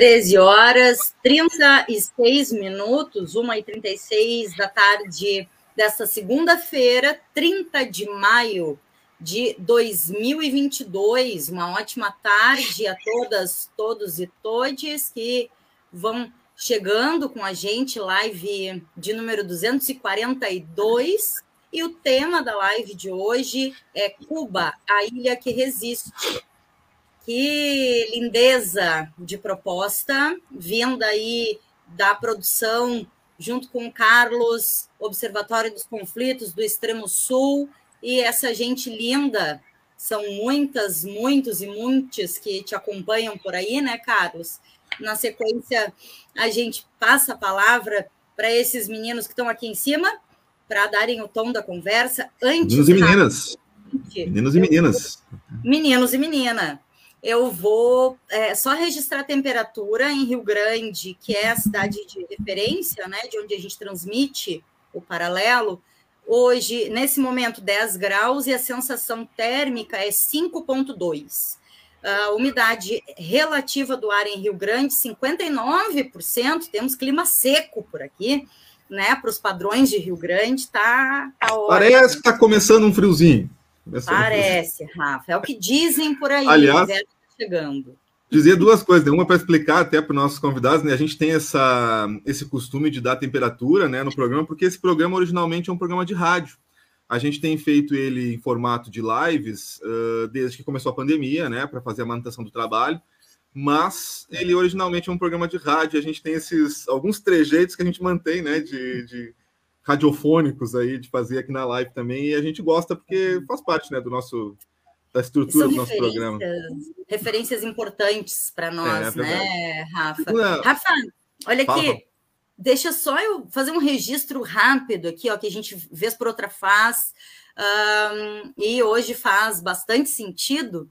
13 horas 36 minutos, 1h36 da tarde desta segunda-feira, 30 de maio de 2022. Uma ótima tarde a todas, todos e todes que vão chegando com a gente, live de número 242. E o tema da live de hoje é Cuba, a ilha que resiste. Que lindeza de proposta, vinda aí da produção, junto com o Carlos, Observatório dos Conflitos do Extremo Sul, e essa gente linda, são muitas, muitos e muitos que te acompanham por aí, né, Carlos? Na sequência, a gente passa a palavra para esses meninos que estão aqui em cima, para darem o tom da conversa. Antes, Meninos e meninas. Meninos e meninas. Meninos e menina eu vou é, só registrar a temperatura em Rio Grande, que é a cidade de referência, né, de onde a gente transmite o paralelo. Hoje, nesse momento, 10 graus e a sensação térmica é 5,2. A umidade relativa do ar em Rio Grande, 59%. Temos clima seco por aqui, né? Para os padrões de Rio Grande, tá, tá Parece que está começando um friozinho. Parece, Rafa. É o que dizem por aí. Aliás, tá chegando. Dizer duas coisas, né? uma para explicar até para os nossos convidados, né? A gente tem essa, esse costume de dar temperatura né, no programa, porque esse programa originalmente é um programa de rádio. A gente tem feito ele em formato de lives uh, desde que começou a pandemia, né? Para fazer a manutenção do trabalho. Mas ele originalmente é um programa de rádio. A gente tem esses alguns trejeitos que a gente mantém, né? De, de radiofônicos aí de fazer aqui na live também e a gente gosta porque faz parte né do nosso da estrutura do nosso programa. referências importantes para nós é, é né Rafa? Não. Rafa olha Fala. aqui deixa só eu fazer um registro rápido aqui ó que a gente vez por outra faz um, e hoje faz bastante sentido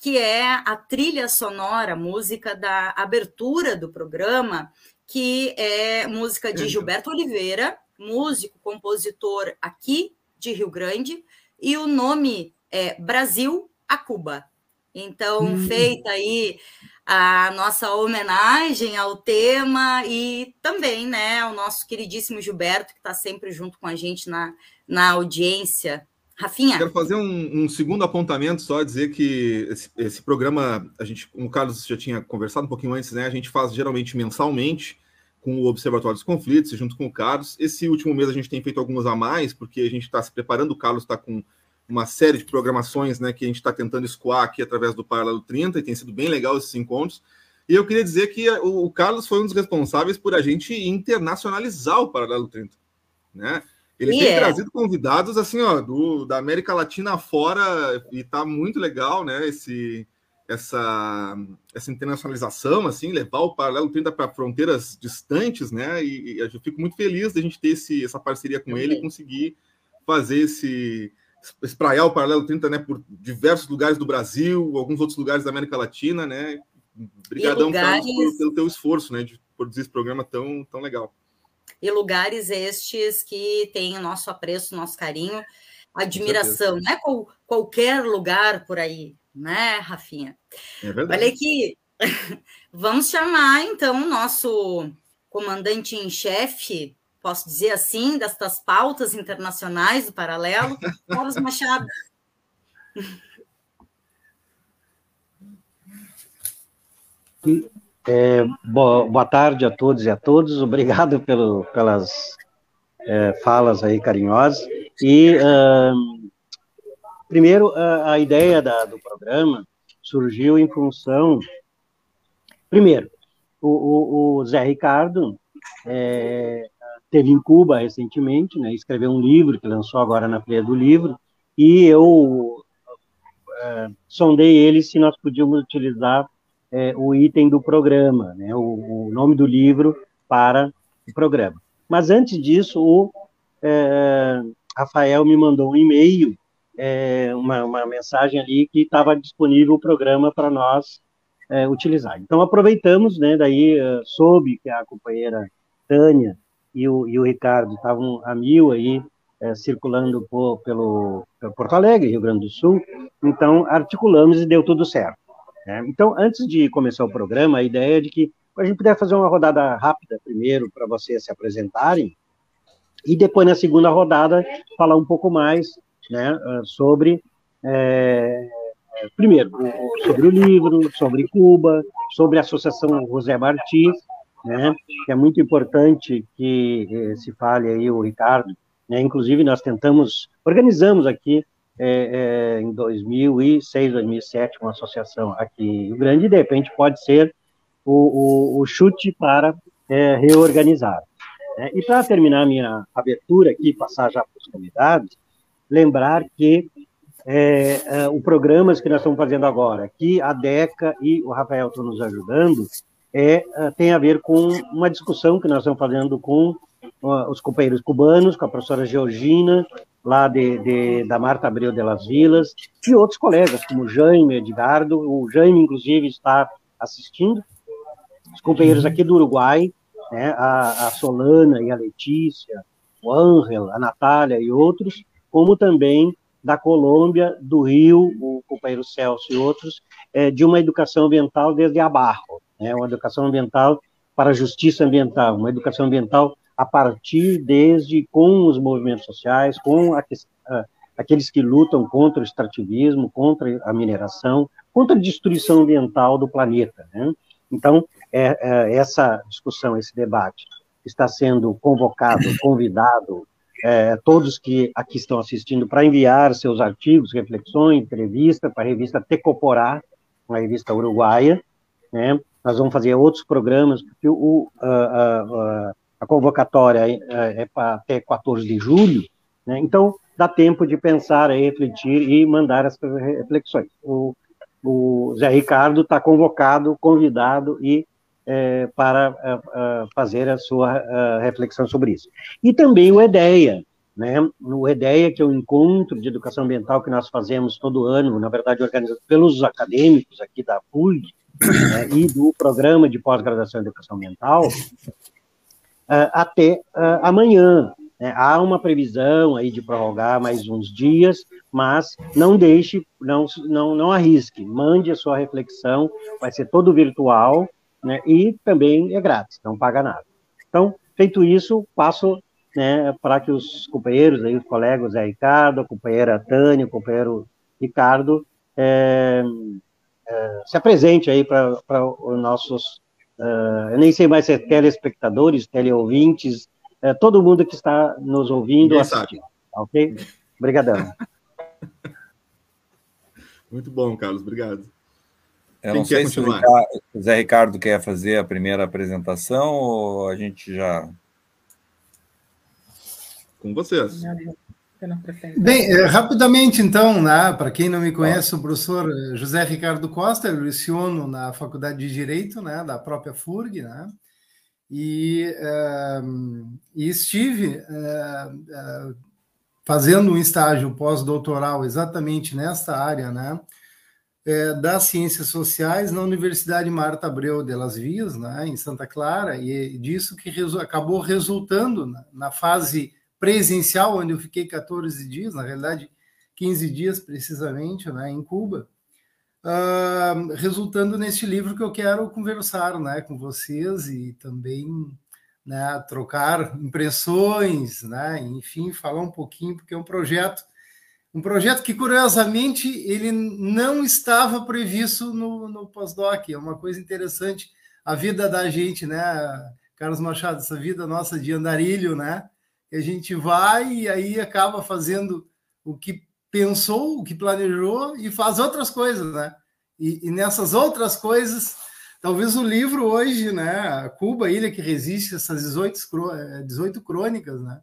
que é a trilha sonora, música da abertura do programa, que é música de Gilberto Oliveira, músico, compositor aqui de Rio Grande, e o nome é Brasil a Cuba. Então, hum. feita aí a nossa homenagem ao tema e também né, ao nosso queridíssimo Gilberto, que está sempre junto com a gente na, na audiência. Rafinha? Quero fazer um, um segundo apontamento, só dizer que esse, esse, programa, a gente, como o Carlos já tinha conversado um pouquinho antes, né? A gente faz geralmente mensalmente com o Observatório dos Conflitos, junto com o Carlos. Esse último mês a gente tem feito algumas a mais, porque a gente está se preparando, o Carlos está com uma série de programações né, que a gente está tentando escoar aqui através do Paralelo 30, e tem sido bem legal esses encontros. E eu queria dizer que o, o Carlos foi um dos responsáveis por a gente internacionalizar o Paralelo 30. Né? Ele yeah. tem é. trazido convidados assim, ó, do, da América Latina fora, e está muito legal, né? Esse, essa, essa internacionalização, assim, levar o paralelo 30 para fronteiras distantes, né? E, e, eu fico muito feliz da gente ter esse, essa parceria com ele e conseguir fazer esse espraiar o paralelo 30, né, por diversos lugares do Brasil, alguns outros lugares da América Latina, né? Obrigadão lugares... Carlos, pelo teu esforço, né, de produzir esse programa tão tão legal. E lugares estes que têm o nosso apreço, nosso carinho, admiração, não é qual, qualquer lugar por aí, né, Rafinha? É verdade. Olha aqui, vamos chamar então o nosso comandante em chefe, posso dizer assim, destas pautas internacionais do paralelo, Carlos Machado. É, boa, boa, tarde a todos e a todos. Obrigado pelo, pelas é, falas aí carinhosas. E uh, Primeiro, a, a ideia da, do programa surgiu em função. Primeiro, o, o, o Zé Ricardo é, teve em Cuba recentemente, né, escreveu um livro que lançou agora na Feira do Livro, e eu é, sondei ele se nós podíamos utilizar é, o item do programa, né, o, o, nome do livro para o programa. Mas antes disso, o é, Rafael me mandou um e-mail é, uma, uma, mensagem ali que estava disponível o programa para nós é, utilizar. Então, aproveitamos, né, daí uh, soube que a companheira Tânia e o, e o Ricardo estavam a mil aí, é, circulando por, pelo, pelo, Porto Alegre, Rio Grande do Sul, então articulamos e deu tudo certo. Né? Então, antes de começar o programa, a ideia é de que a gente puder fazer uma rodada rápida primeiro para vocês se apresentarem e depois na segunda rodada falar um pouco mais, né, sobre é, primeiro sobre o livro, sobre Cuba, sobre a Associação José Martí, né, que é muito importante que eh, se fale aí o Ricardo, né, inclusive nós tentamos, organizamos aqui é, é, em 2006, 2007, uma associação aqui em Rio Grande, e de repente pode ser o, o, o chute para é, reorganizar. Né? E para terminar minha abertura aqui, passar já para os convidados, lembrar que é, é, o programa que nós estamos fazendo agora, que a DECA e o Rafael estão nos ajudando, é, é tem a ver com uma discussão que nós estamos fazendo com os companheiros cubanos, com a professora Georgina, lá de, de, da Marta Abreu de las Vilas, e outros colegas, como Jaime, Edgardo, o Jaime, inclusive, está assistindo, os companheiros aqui do Uruguai, né, a, a Solana e a Letícia, o Ângel, a Natália e outros, como também da Colômbia, do Rio, o companheiro Celso e outros, é, de uma educação ambiental desde abaixo, né, uma educação ambiental para a justiça ambiental, uma educação ambiental a partir desde com os movimentos sociais, com a, aqueles que lutam contra o extrativismo, contra a mineração, contra a destruição ambiental do planeta. Né? Então, é, é, essa discussão, esse debate está sendo convocado, convidado, é, todos que aqui estão assistindo, para enviar seus artigos, reflexões, entrevista para a revista Tecoporá, uma revista uruguaia. Né? Nós vamos fazer outros programas, porque o, a, a convocatória é, é para até 14 de julho, né? então dá tempo de pensar, refletir e mandar as reflexões. O, o Zé Ricardo está convocado, convidado e é, para é, é fazer a sua é, reflexão sobre isso. E também o EDEA, né? O EDEA, que é o encontro de educação ambiental que nós fazemos todo ano, na verdade organizado pelos acadêmicos aqui da PUG né? e do programa de pós-graduação em educação ambiental, até amanhã. Né? Há uma previsão aí de prorrogar mais uns dias, mas não deixe, não, não, não arrisque, mande a sua reflexão, vai ser todo virtual, né? e também é grátis, não paga nada. Então, feito isso, passo né, para que os companheiros, aí, os colegas, Zé Ricardo, a companheira Tânia, o companheiro Ricardo, é, é, se apresente aí para os nossos Uh, eu nem sei mais se é telespectadores, teleouvintes, uh, todo mundo que está nos ouvindo, assistindo. Ok? Obrigadão. Muito bom, Carlos, obrigado. Eu Quem não sei se o Ricardo, Zé Ricardo quer fazer a primeira apresentação ou a gente já. Com vocês. Bem, eh, rapidamente então, né, para quem não me conhece, o professor eh, José Ricardo Costa, eu leciono na Faculdade de Direito, né, da própria FURG, né, e, uh, e estive uh, uh, fazendo um estágio pós-doutoral exatamente nesta área, né, das ciências sociais na Universidade Marta Abreu de Las Vias, né, em Santa Clara, e disso que resu acabou resultando na, na fase presencial, onde eu fiquei 14 dias, na realidade 15 dias precisamente, né, em Cuba, uh, resultando neste livro que eu quero conversar né, com vocês e também né, trocar impressões, né, enfim, falar um pouquinho, porque é um projeto, um projeto que, curiosamente, ele não estava previsto no, no pós-doc, é uma coisa interessante, a vida da gente, né, Carlos Machado, essa vida nossa de andarilho, né, a gente vai e aí acaba fazendo o que pensou, o que planejou e faz outras coisas, né? E, e nessas outras coisas, talvez o livro hoje, né, Cuba, Ilha que Resiste, essas 18, 18 eh, crônicas, né,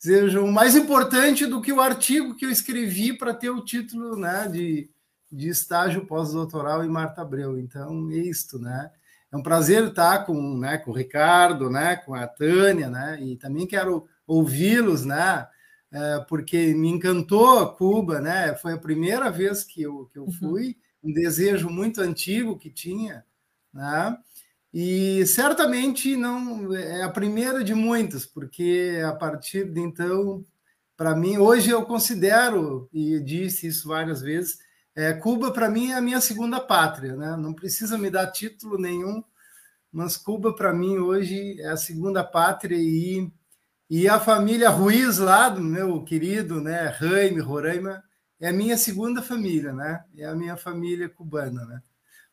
sejam mais importante do que o artigo que eu escrevi para ter o título, né, de, de estágio pós-doutoral em Marta Abreu. Então, é isto, né? É um prazer estar com, né, com o Ricardo, né, com a Tânia, né, e também quero ouvi-los, né? É, porque me encantou Cuba, né? Foi a primeira vez que eu, que eu uhum. fui, um desejo muito antigo que tinha, né? E certamente não é a primeira de muitas, porque a partir de então, para mim, hoje eu considero e disse isso várias vezes, é, Cuba para mim é a minha segunda pátria, né? Não precisa me dar título nenhum mas Cuba, para mim, hoje é a segunda pátria e, e a família Ruiz lá, do meu querido, né, Jaime, Roraima, é a minha segunda família, né? É a minha família cubana, né?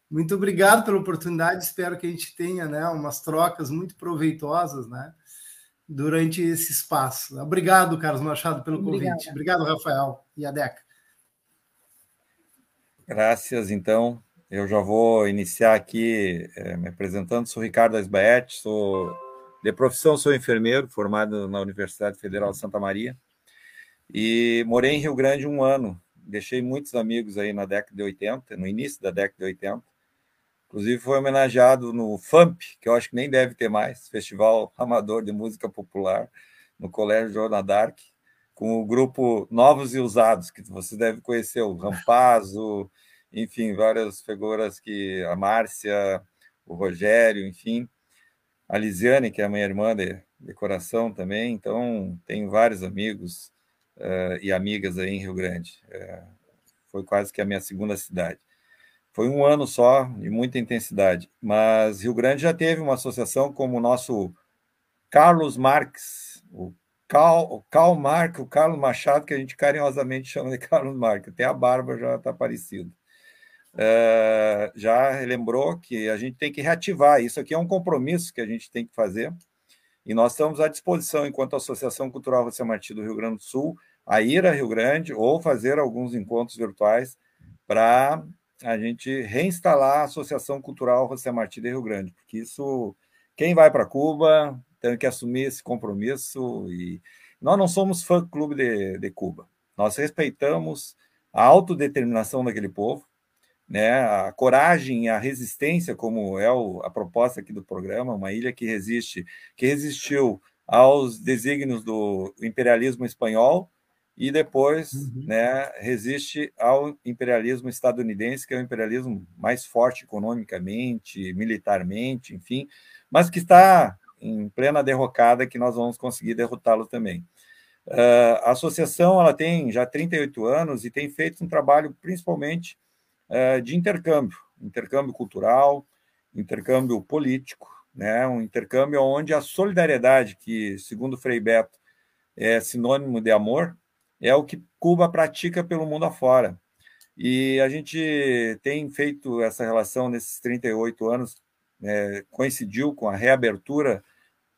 Muito obrigado pela oportunidade, espero que a gente tenha, né, umas trocas muito proveitosas, né? Durante esse espaço. Obrigado, Carlos Machado, pelo Obrigada. convite. Obrigado, Rafael e a Deca. Graças, então. Eu já vou iniciar aqui é, me apresentando. Sou Ricardo Asbaete, sou de profissão sou enfermeiro, formado na Universidade Federal de Santa Maria, e morei em Rio Grande um ano. Deixei muitos amigos aí na década de 80, no início da década de 80. Inclusive foi homenageado no FAMP, que eu acho que nem deve ter mais, Festival Amador de Música Popular, no Colégio Joana Dark, com o grupo Novos e Usados, que você deve conhecer, o Rampazzo, enfim, várias figuras que a Márcia, o Rogério, enfim, a Lisiane, que é a minha irmã de, de coração também, então tenho vários amigos uh, e amigas aí em Rio Grande. Uh, foi quase que a minha segunda cidade. Foi um ano só, de muita intensidade, mas Rio Grande já teve uma associação como o nosso Carlos Marques, o Cal, o Cal Marques, o Carlos Machado, que a gente carinhosamente chama de Carlos Marques, até a barba já está parecida uh, já lembrou que a gente tem que reativar. Isso aqui é um compromisso que a gente tem que fazer. E nós estamos à disposição, enquanto Associação Cultural José Martí do Rio Grande do Sul, a ir a Rio Grande ou fazer alguns encontros virtuais para a gente reinstalar a Associação Cultural José Martí de Rio Grande, porque isso, quem vai para Cuba tem que assumir esse compromisso e nós não somos fã-clube de, de Cuba, nós respeitamos a autodeterminação daquele povo, né, a coragem e a resistência, como é o, a proposta aqui do programa, uma ilha que resiste, que resistiu aos desígnios do imperialismo espanhol e depois uhum. né, resiste ao imperialismo estadunidense, que é o imperialismo mais forte economicamente, militarmente, enfim, mas que está em plena derrocada, que nós vamos conseguir derrotá-lo também. Uh, a associação ela tem já 38 anos e tem feito um trabalho principalmente é, de intercâmbio, intercâmbio cultural, intercâmbio político, né? um intercâmbio onde a solidariedade, que, segundo Frei Beto, é sinônimo de amor, é o que Cuba pratica pelo mundo afora. E a gente tem feito essa relação nesses 38 anos, é, coincidiu com a reabertura,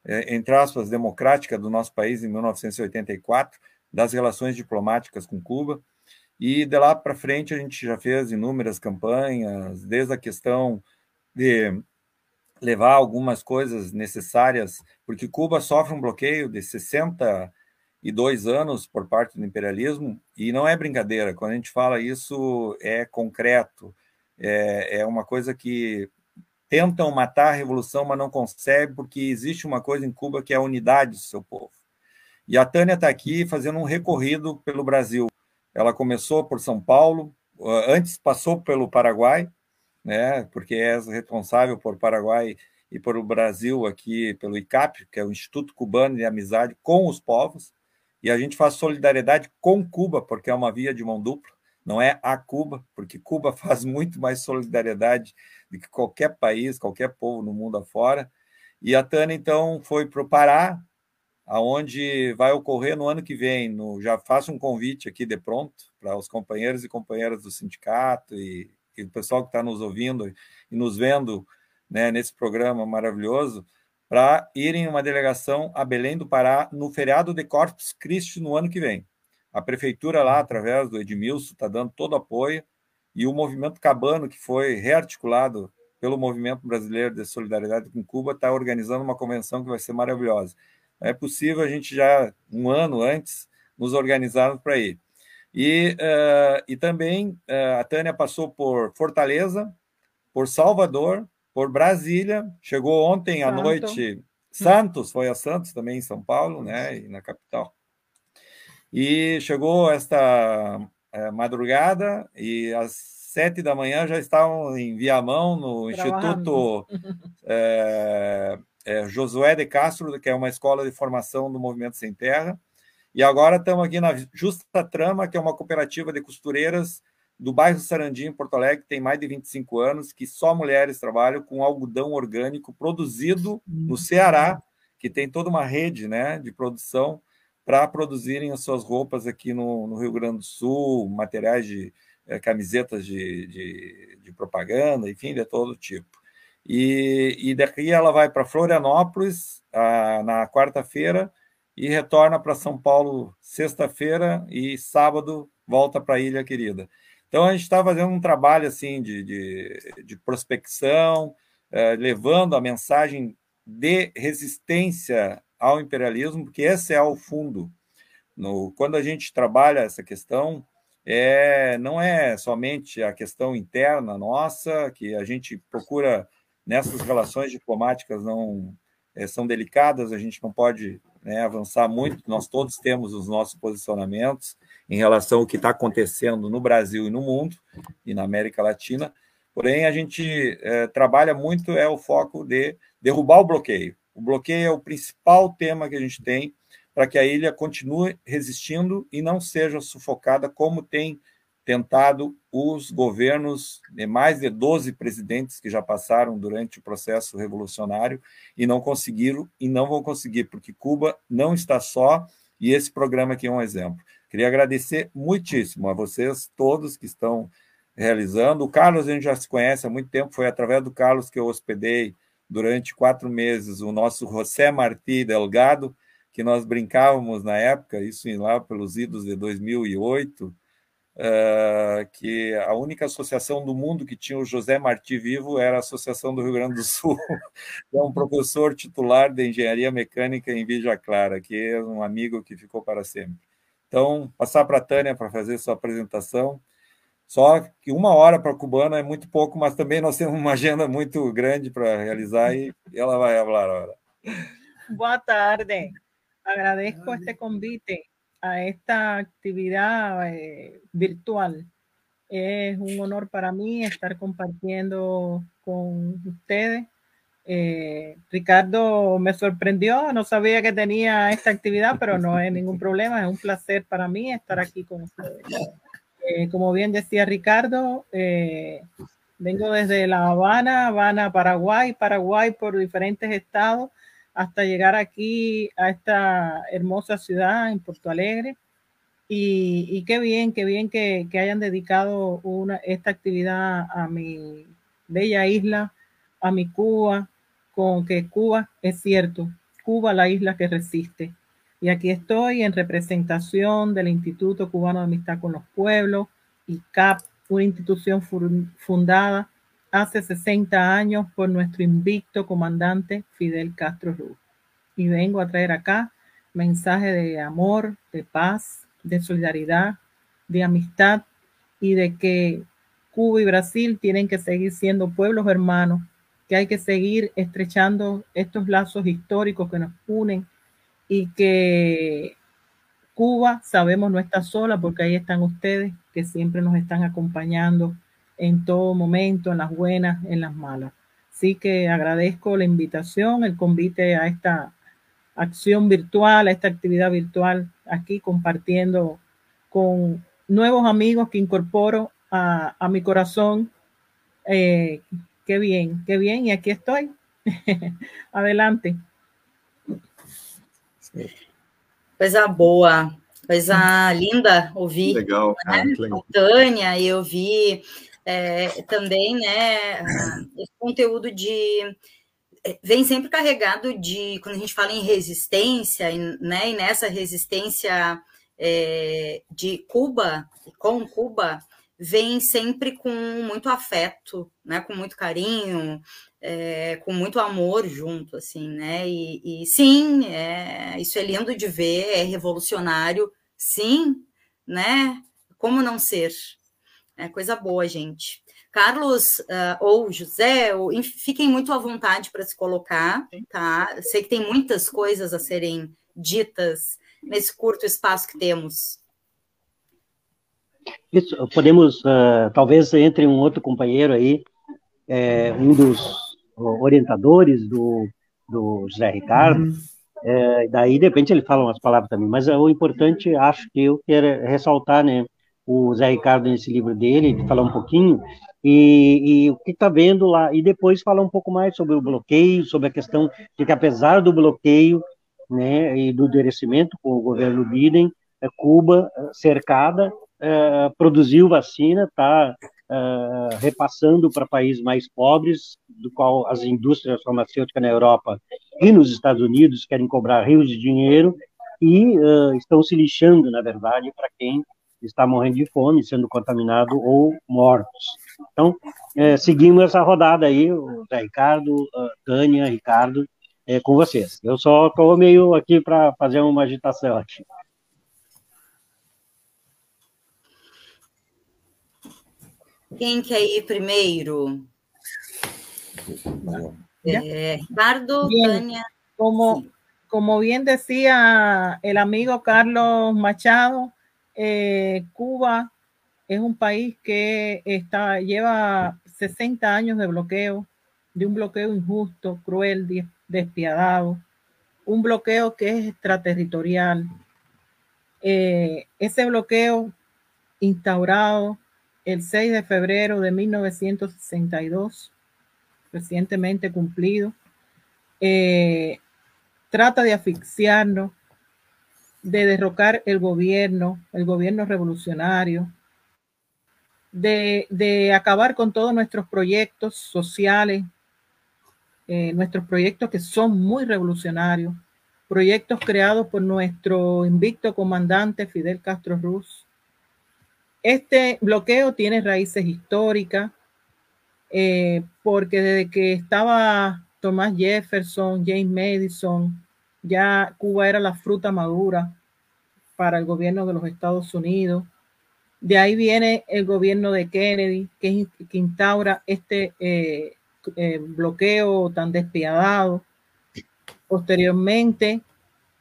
é, entre aspas, democrática do nosso país em 1984, das relações diplomáticas com Cuba. E de lá para frente a gente já fez inúmeras campanhas, desde a questão de levar algumas coisas necessárias, porque Cuba sofre um bloqueio de 62 anos por parte do imperialismo, e não é brincadeira, quando a gente fala isso é concreto, é, é uma coisa que tentam matar a revolução, mas não conseguem, porque existe uma coisa em Cuba que é a unidade do seu povo. E a Tânia está aqui fazendo um recorrido pelo Brasil. Ela começou por São Paulo, antes passou pelo Paraguai, né, porque é responsável por Paraguai e por o Brasil aqui pelo ICAP, que é o Instituto Cubano de Amizade com os povos, e a gente faz solidariedade com Cuba, porque é uma via de mão dupla, não é a Cuba, porque Cuba faz muito mais solidariedade do que qualquer país, qualquer povo no mundo afora. E a Tânia, então, foi para o Pará, aonde vai ocorrer no ano que vem. No, já faço um convite aqui de pronto para os companheiros e companheiras do sindicato e, e o pessoal que está nos ouvindo e nos vendo né, nesse programa maravilhoso, para irem uma delegação a Belém do Pará no feriado de Corpus Christi no ano que vem. A prefeitura lá, através do Edmilson, está dando todo apoio e o movimento Cabano, que foi rearticulado pelo Movimento Brasileiro de Solidariedade com Cuba, está organizando uma convenção que vai ser maravilhosa é possível a gente já, um ano antes, nos organizarmos para ir. E, uh, e também uh, a Tânia passou por Fortaleza, por Salvador, por Brasília, chegou ontem à noite, Santos, foi a Santos também em São Paulo, né, e na capital. E chegou esta uh, madrugada e às sete da manhã já estavam em Viamão, no Instituto é, Josué de Castro, que é uma escola de formação do Movimento Sem Terra. E agora estamos aqui na Justa Trama, que é uma cooperativa de costureiras do bairro Sarandi, em Porto Alegre, que tem mais de 25 anos, que só mulheres trabalham com algodão orgânico produzido no Ceará, que tem toda uma rede né, de produção para produzirem as suas roupas aqui no, no, Rio Grande do Sul, materiais de é, camisetas de, de, de, propaganda, enfim, de todo tipo. E, e daqui ela vai para Florianópolis a, na quarta-feira e retorna para São Paulo sexta-feira e sábado volta para a Ilha Querida. Então a gente está fazendo um trabalho assim de, de, de prospecção, eh, levando a mensagem de resistência ao imperialismo, porque esse é o fundo. No, quando a gente trabalha essa questão, é, não é somente a questão interna nossa, que a gente procura nessas relações diplomáticas não é, são delicadas, a gente não pode né, avançar muito, nós todos temos os nossos posicionamentos em relação ao que está acontecendo no Brasil e no mundo, e na América Latina, porém a gente é, trabalha muito, é o foco de derrubar o bloqueio. O bloqueio é o principal tema que a gente tem para que a ilha continue resistindo e não seja sufocada como tem tentado os governos de mais de 12 presidentes que já passaram durante o processo revolucionário e não conseguiram e não vão conseguir, porque Cuba não está só e esse programa aqui é um exemplo. Queria agradecer muitíssimo a vocês todos que estão realizando. O Carlos a gente já se conhece há muito tempo, foi através do Carlos que eu hospedei durante quatro meses o nosso José Martí Delgado, que nós brincávamos na época, isso lá pelos idos de 2008, uh, que a única associação do mundo que tinha o José Martí vivo era a Associação do Rio Grande do Sul, é um professor titular de engenharia mecânica em Vija Clara, que é um amigo que ficou para sempre. Então, passar para a Tânia para fazer sua apresentação. Só que uma hora para a cubana é muito pouco, mas também nós temos uma agenda muito grande para realizar e ela vai falar agora. Boa tarde. Agradezco este convite a esta actividad eh, virtual. Es un honor para mí estar compartiendo con ustedes. Eh, Ricardo me sorprendió, no sabía que tenía esta actividad, pero no hay ningún problema, es un placer para mí estar aquí con ustedes. Eh, como bien decía Ricardo, vengo desde La Habana, Habana, Paraguay, Paraguay por diferentes estados hasta llegar aquí a esta hermosa ciudad en Porto Alegre. Y, qué bien, qué bien que, hayan dedicado una, esta actividad a mi bella isla, a mi Cuba, con que Cuba es cierto, Cuba la isla que resiste. Y aquí estoy en representación del Instituto Cubano de Amistad con los Pueblos, ICAP, una institución fundada hace 60 años por nuestro invicto comandante Fidel Castro Ruz. Y vengo a traer acá mensaje de amor, de paz, de solidaridad, de amistad y de que Cuba y Brasil tienen que seguir siendo pueblos hermanos, que hay que seguir estrechando estos lazos históricos que nos unen y que Cuba, sabemos, no está sola porque ahí están ustedes que siempre nos están acompañando en todo momento, en las buenas, en las malas. Así que agradezco la invitación, el convite a esta acción virtual, a esta actividad virtual aquí compartiendo con nuevos amigos que incorporo a, a mi corazón. Eh, qué bien, qué bien, y aquí estoy. Adelante. Coisa boa, coisa linda ouvir. Legal, né? legal. Tânia, eu vi é, também, né, esse conteúdo de é, vem sempre carregado de quando a gente fala em resistência, né, e nessa resistência é, de Cuba, com Cuba, vem sempre com muito afeto, né, com muito carinho, é, com muito amor junto, assim, né, e, e sim, é, isso é lindo de ver, é revolucionário, sim, né, como não ser, é coisa boa, gente. Carlos uh, ou José, ou, fiquem muito à vontade para se colocar, tá? Sei que tem muitas coisas a serem ditas nesse curto espaço que temos. Isso, podemos, uh, talvez entre um outro companheiro aí, é, um dos orientadores do, do José Ricardo, uhum. é, daí de repente ele fala umas palavras também, mas é, o importante, acho que eu quero ressaltar, né, o Zé Ricardo nesse livro dele, falar um pouquinho, e, e o que está vendo lá, e depois falar um pouco mais sobre o bloqueio, sobre a questão de que apesar do bloqueio né, e do endurecimento com o governo Biden, é, Cuba, cercada, é, produziu vacina, está repassando para países mais pobres, do qual as indústrias farmacêuticas na Europa e nos Estados Unidos querem cobrar rios de dinheiro e estão se lixando, na verdade, para quem está morrendo de fome, sendo contaminado ou mortos. Então, é, seguimos essa rodada aí, o Zé Ricardo, Tânia, Ricardo, é, com vocês. Eu só estou meio aqui para fazer uma agitação aqui. Quem quer ir primeiro? Eh, Ricardo, Tania. Como, como bien decía el amigo Carlos Machado, eh, Cuba es un país que está, lleva 60 años de bloqueo, de un bloqueo injusto, cruel, despiadado, un bloqueo que es extraterritorial. Eh, ese bloqueo instaurado el 6 de febrero de 1962, recientemente cumplido, eh, trata de asfixiarnos, de derrocar el gobierno, el gobierno revolucionario, de, acabar con todos nuestros proyectos sociales, eh, nuestros proyectos que son muy revolucionarios, proyectos creados por nuestro invicto comandante Fidel Castro Ruz, este bloqueo tiene raíces históricas, eh, porque desde que estaba Thomas Jefferson, James Madison, ya Cuba era la fruta madura para el gobierno de los Estados Unidos. De ahí viene el gobierno de Kennedy, que, instaura este eh, eh, bloqueo tan despiadado. Posteriormente,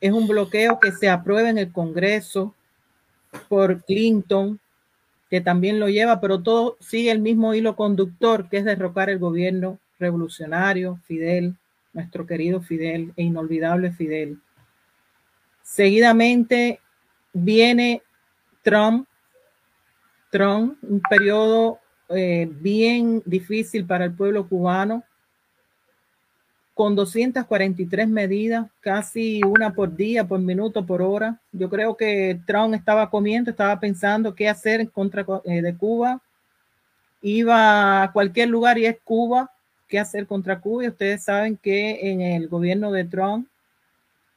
es un bloqueo que se aprueba en el Congreso por Clinton, que también lo lleva, pero todo sigue el mismo hilo conductor, que es derrocar el gobierno revolucionario, Fidel, nuestro querido Fidel e inolvidable Fidel. Seguidamente viene Trump, Trump, un periodo eh, bien difícil para el pueblo cubano, con 243 medidas, casi una por día, por minuto, por hora. Yo creo que Trump estaba comiendo, estaba pensando qué hacer en contra eh, de Cuba. Iba a cualquier lugar y es Cuba, qué hacer contra Cuba. Y ustedes saben que en el gobierno de Trump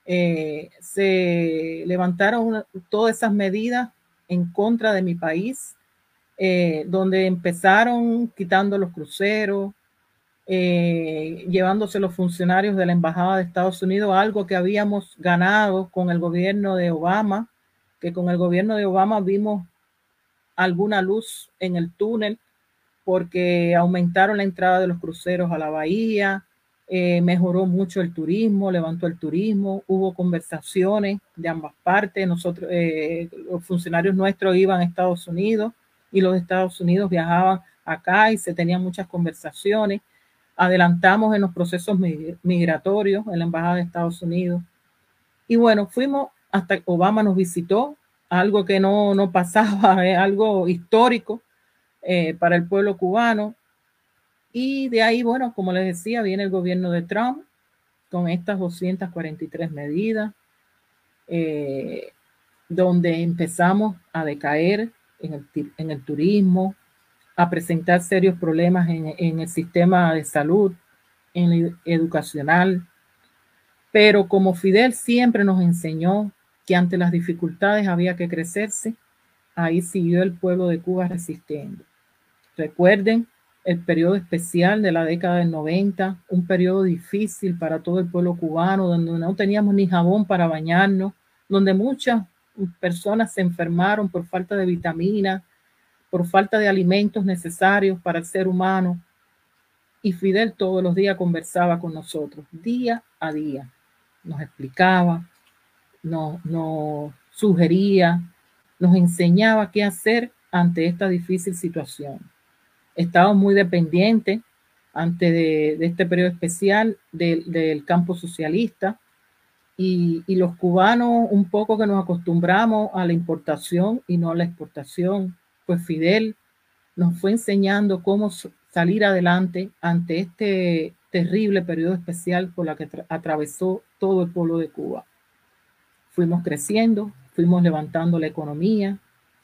eh, se levantaron todas esas medidas en contra de mi país, eh, donde empezaron quitando los cruceros, eh, llevándose los funcionarios de la Embajada de Estados Unidos, algo que habíamos ganado con el gobierno de Obama, que con el gobierno de Obama vimos alguna luz en el túnel porque aumentaron la entrada de los cruceros a la bahía, eh, mejoró mucho el turismo, levantó el turismo, hubo conversaciones de ambas partes, nosotros, eh, los funcionarios nuestros iban a Estados Unidos y los Estados Unidos viajaban acá y se tenían muchas conversaciones adelantamos en los procesos migratorios en la Embajada de Estados Unidos. Y bueno, fuimos hasta Obama nos visitó, algo que no, no pasaba, es algo histórico eh, para el pueblo cubano. Y de ahí, bueno, como les decía, viene el gobierno de Trump con estas 243 medidas, eh, donde empezamos a decaer en el, en el turismo, a presentar serios problemas en, el sistema de salud, en el educacional. Pero como Fidel siempre nos enseñó que ante las dificultades había que crecerse, ahí siguió el pueblo de Cuba resistiendo. Recuerden el periodo especial de la década del 90, un periodo difícil para todo el pueblo cubano, donde no teníamos ni jabón para bañarnos, donde muchas personas se enfermaron por falta de vitaminas, por falta de alimentos necesarios para el ser humano. Y Fidel todos los días conversaba con nosotros, día a día. Nos explicaba, nos, nos sugería, nos enseñaba qué hacer ante esta difícil situación. Estábamos muy dependientes antes de, este periodo especial del, campo socialista y, y, los cubanos un poco que nos acostumbramos a la importación y no a la exportación pues Fidel nos fue enseñando cómo salir adelante ante este terrible periodo especial por la que atravesó todo el pueblo de Cuba. Fuimos creciendo, fuimos levantando la economía,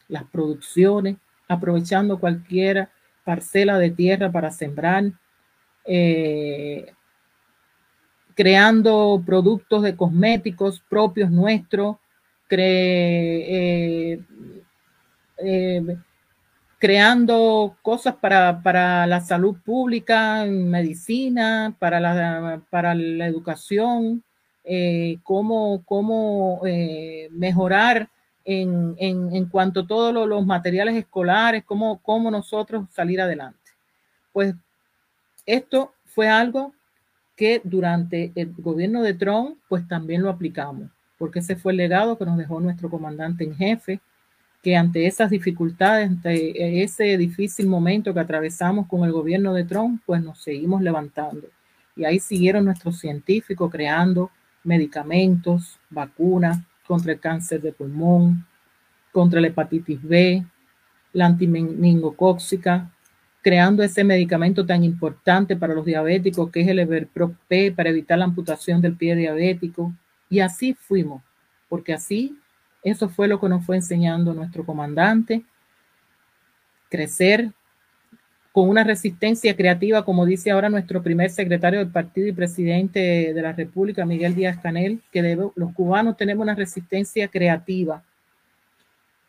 las producciones, aprovechando cualquier parcela de tierra para sembrar, eh, creando productos de cosméticos propios nuestros, eh, eh, creando cosas para, la salud pública, medicina, para la, para la educación, eh, cómo, cómo mejorar en, en, cuanto a todos los, materiales escolares, cómo, cómo nosotros salir adelante. Pues esto fue algo que durante el gobierno de Trump, pues también lo aplicamos, porque ese fue el legado que nos dejó nuestro comandante en jefe, que ante esas dificultades, ante ese difícil momento que atravesamos con el gobierno de Trump, pues nos seguimos levantando. Y ahí siguieron nuestros científicos creando medicamentos, vacunas contra el cáncer de pulmón, contra la hepatitis B, la antimeningocóxica, creando ese medicamento tan importante para los diabéticos que es el Everproc P para evitar la amputación del pie diabético. Y así fuimos, porque así eso fue lo que nos fue enseñando nuestro comandante, crecer con una resistencia creativa, como dice ahora nuestro primer secretario del partido y presidente de la República, Miguel Díaz Canel, que los cubanos tenemos una resistencia creativa.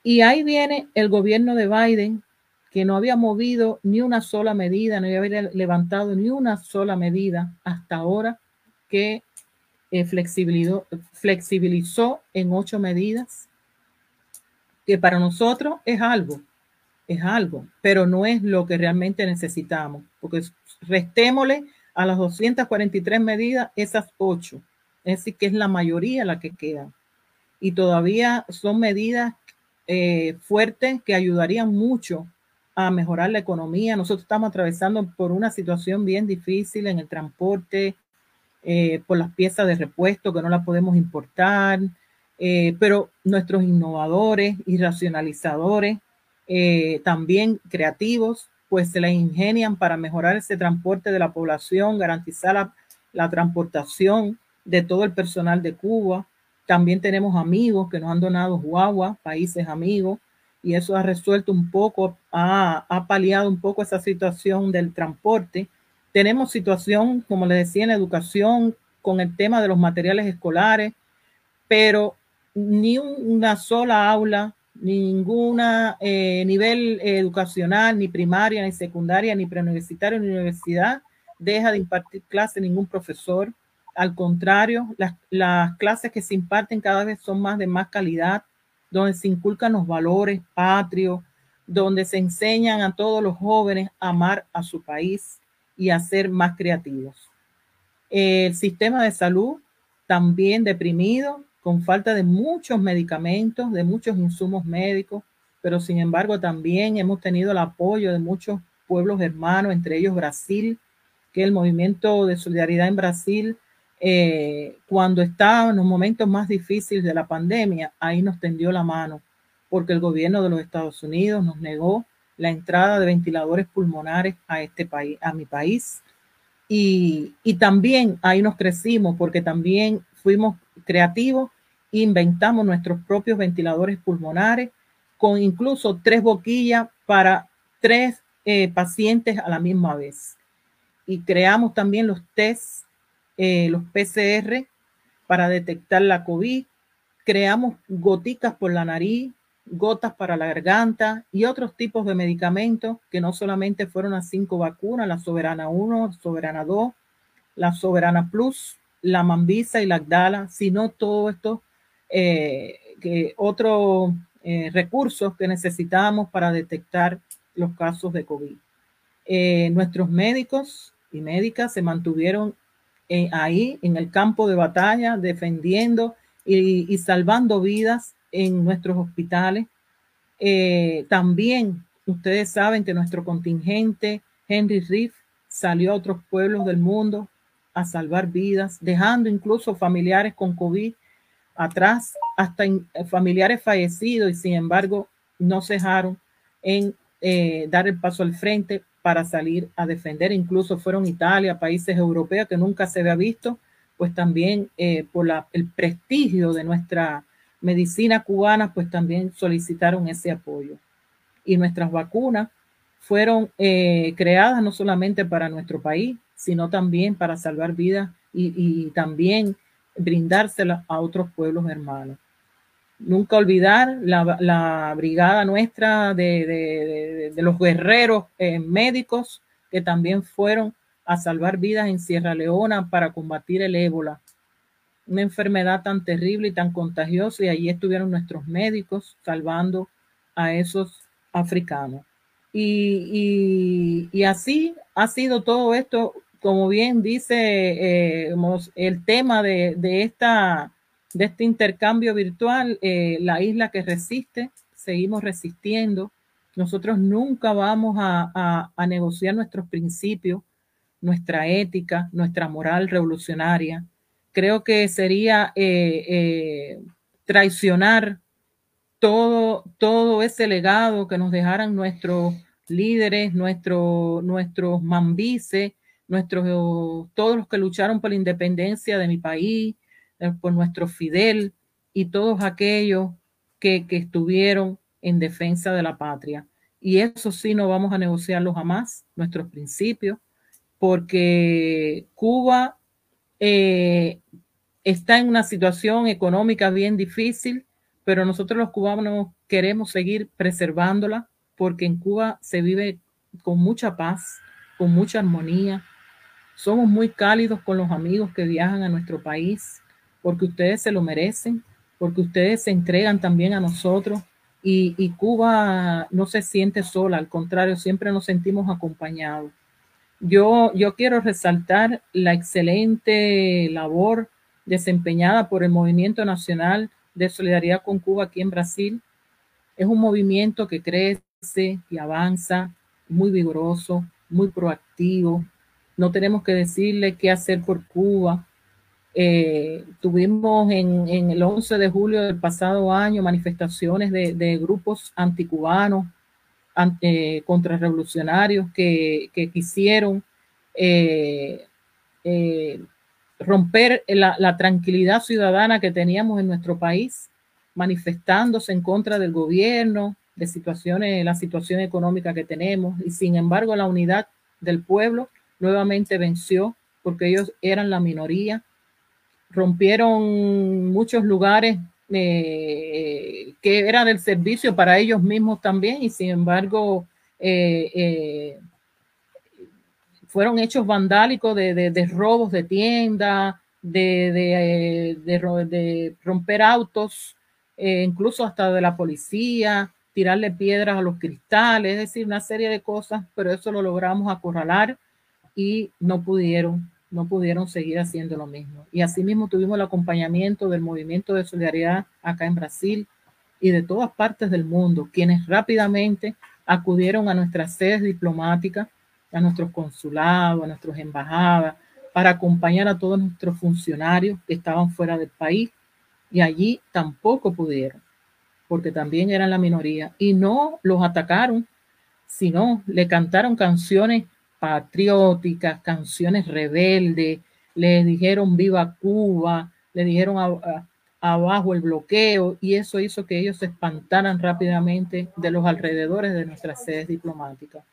Y ahí viene el gobierno de Biden, que no había movido ni una sola medida, no había levantado ni una sola medida hasta ahora que eh, flexibilizó, en ocho medidas, que para nosotros es algo, es algo, pero no es lo que realmente necesitamos, porque restémosle a las 243 medidas esas ocho, es decir, que es la mayoría la que quedan. Y todavía son medidas eh, fuertes que ayudarían mucho a mejorar la economía. Nosotros estamos atravesando por una situación bien difícil en el transporte, eh, por las piezas de repuesto que no las podemos importar, eh, pero nuestros innovadores y racionalizadores, eh, también creativos, pues se la ingenian para mejorar ese transporte de la población, garantizar la, la transportación de todo el personal de Cuba. También tenemos amigos que nos han donado guagua, países amigos, y eso ha resuelto un poco, ha, ha paliado un poco esa situación del transporte. Tenemos situación, como les decía, en educación con el tema de los materiales escolares, pero ni una sola aula, ninguna eh, nivel educacional, ni primaria, ni secundaria, ni preuniversitaria, ni universidad, deja de impartir clase ningún profesor. Al contrario, las, las clases que se imparten cada vez son más de más calidad, donde se inculcan los valores patrios, donde se enseñan a todos los jóvenes a amar a su país y a ser más creativos. El sistema de salud también deprimido, con falta de muchos medicamentos, de muchos insumos médicos, pero sin embargo también hemos tenido el apoyo de muchos pueblos hermanos, entre ellos Brasil, que el movimiento de solidaridad en Brasil eh, cuando estaba en los momentos más difíciles de la pandemia, ahí nos tendió la mano, porque el gobierno de los Estados Unidos nos negó la entrada de ventiladores pulmonares a este país, a mi país. Y, y también ahí nos crecimos, porque también fuimos creativos, inventamos nuestros propios ventiladores pulmonares, con incluso tres boquillas para tres eh, pacientes a la misma vez. Y creamos también los tests eh, los PCR para detectar la COVID. Creamos goticas por la nariz, gotas para la garganta y otros tipos de medicamentos que no solamente fueron las cinco vacunas, la Soberana 1, Soberana 2, la Soberana Plus, la Mambisa y la Agdala, sino todos estos eh, que otros eh, recursos que necesitamos para detectar los casos de COVID. nuestros médicos y médicas se mantuvieron ahí en el campo de batalla, defendiendo y, salvando vidas en nuestros hospitales. Eh, también ustedes saben que nuestro contingente, Henry Riff, salió a otros pueblos del mundo a salvar vidas, dejando incluso familiares con COVID atrás, hasta familiares fallecidos y sin embargo no cejaron en eh, dar el paso al frente para salir a defender. Incluso fueron Italia, países europeos que nunca se había visto, pues también eh, por el prestigio de nuestra medicina cubana, pues también solicitaron ese apoyo. Y nuestras vacunas fueron eh, creadas no solamente para nuestro país, sino también para salvar vidas y, también brindárselas a otros pueblos hermanos. Nunca olvidar la, brigada nuestra de los guerreros eh, médicos que también fueron a salvar vidas en Sierra Leona para combatir el ébola, una enfermedad tan terrible y tan contagiosa, y allí estuvieron nuestros médicos salvando a esos africanos. Y, así ha sido todo esto, como bien dice eh, el tema de, de esta de este intercambio virtual, eh, la isla que resiste, seguimos resistiendo. Nosotros nunca vamos a, negociar nuestros principios, nuestra ética, nuestra moral revolucionaria. Creo que sería eh, eh, traicionar todo, todo ese legado que nos dejaran nuestros líderes, nuestro, nuestros mambises, nuestros, todos los que lucharon por la independencia de mi país, eh, por nuestro Fidel y todos aquellos que, que estuvieron en defensa de la patria. Y eso sí no vamos a negociarlo jamás, nuestros principios, porque Cuba eh, está en una situación económica bien difícil, pero nosotros los cubanos queremos seguir preservándola porque en Cuba se vive con mucha paz, con mucha armonía. Somos muy cálidos con los amigos que viajan a nuestro país porque ustedes se lo merecen, porque ustedes se entregan también a nosotros y, y, Cuba no se siente sola, al contrario, siempre nos sentimos acompañados. Yo, yo quiero resaltar la excelente labor desempeñada por el Movimiento Nacional de Solidaridad con Cuba aquí en Brasil. Es un movimiento que crece y avanza, muy vigoroso, muy proactivo. No tenemos que decirle qué hacer por Cuba, eh, tuvimos en, en, el 11 de julio del pasado año manifestaciones de, de grupos anticubanos, ante, contrarrevolucionarios que, que quisieron eh, eh, romper la, la, tranquilidad ciudadana que teníamos en nuestro país, manifestándose en contra del gobierno, de situaciones, la situación económica que tenemos, y sin embargo la unidad del pueblo nuevamente venció porque ellos eran la minoría. Rompieron muchos lugares eh, que eran del servicio para ellos mismos también y sin embargo eh, eh, fueron hechos vandálicos de, de, robos de tiendas, de, de, romper autos, incluso hasta de la policía, tirarle piedras a los cristales, es decir, una serie de cosas, pero eso lo logramos acorralar y no pudieron no pudieron seguir haciendo lo mismo. Y asimismo tuvimos el acompañamiento del movimiento de solidaridad acá en Brasil y de todas partes del mundo, quienes rápidamente acudieron a nuestras sedes diplomáticas, a nuestros consulados, a nuestras embajadas, para acompañar a todos nuestros funcionarios que estaban fuera del país y allí tampoco pudieron, porque también eran la minoría y no los atacaron, sino le cantaron canciones patrióticas, canciones rebeldes, les dijeron viva Cuba, le dijeron abajo el bloqueo y eso hizo que ellos se espantaran rápidamente de los alrededores de nuestras sedes diplomáticas.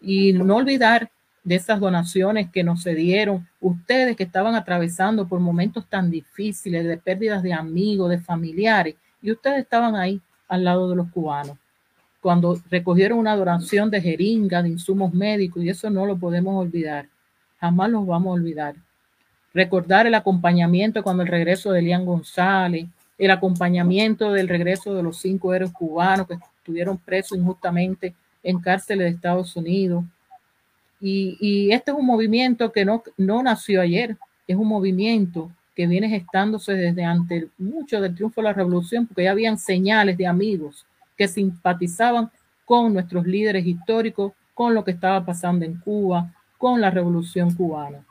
Y no olvidar de esas donaciones que nos cedieron ustedes que estaban atravesando por momentos tan difíciles de pérdidas de amigos, de familiares, y ustedes estaban ahí al lado de los cubanos cuando recogieron una donación de jeringa, de insumos médicos, y eso no lo podemos olvidar, jamás los vamos a olvidar. Recordar el acompañamiento cuando el regreso de Elian González, el acompañamiento del regreso de los cinco héroes cubanos que estuvieron presos injustamente en cárceles de Estados Unidos. Y, y este es un movimiento que no, no nació ayer, es un movimiento que viene gestándose desde antes mucho del triunfo de la revolución, porque ya habían señales de amigos que simpatizaban con nuestros líderes históricos, con lo que estaba pasando en Cuba, con la revolución cubana.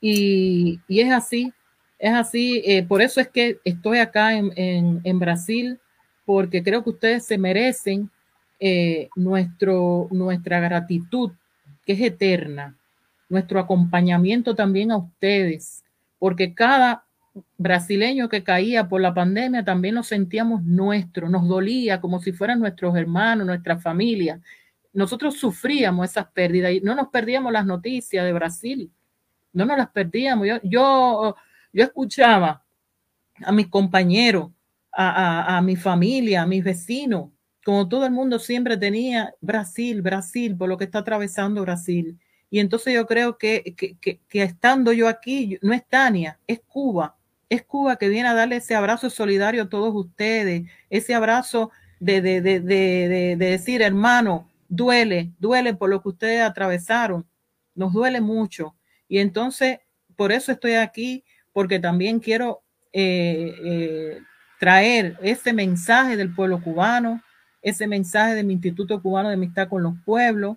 Y, y es así, es así, eh, por eso es que estoy acá en, en, Brasil, porque creo que ustedes se merecen eh, nuestro, nuestra gratitud, que es eterna, nuestro acompañamiento también a ustedes, porque cada brasileño que caía por la pandemia también lo sentíamos nuestro, nos dolía como si fueran nuestros hermanos, nuestra familia. Nosotros sufríamos esas pérdidas y no nos perdíamos las noticias de Brasil, no nos las perdíamos. Yo, yo, yo escuchaba a mis compañeros, a, a, mi familia, a mis vecinos, como todo el mundo siempre tenía Brasil, Brasil, por lo que está atravesando Brasil. Y entonces yo creo que, que, que, que estando yo aquí, no es Tania, es Cuba es Cuba que viene a darle ese abrazo solidario a todos ustedes, ese abrazo de, de, de, de, decir, hermano, duele, duele por lo que ustedes atravesaron, nos duele mucho. Y entonces, por eso estoy aquí, porque también quiero eh, eh, traer ese mensaje del pueblo cubano, ese mensaje de mi Instituto Cubano de Amistad con los Pueblos,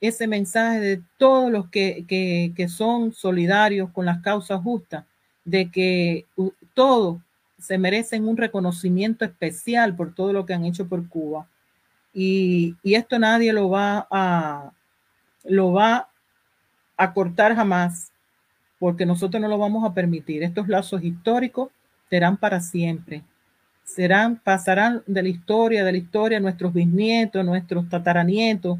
ese mensaje de todos los que, que, que son solidarios con las causas justas de que todos se merecen un reconocimiento especial por todo lo que han hecho por Cuba. Y, y, esto nadie lo va a lo va a cortar jamás, porque nosotros no lo vamos a permitir. Estos lazos históricos serán para siempre. Serán, pasarán de la historia, de la historia, nuestros bisnietos, nuestros tataranietos,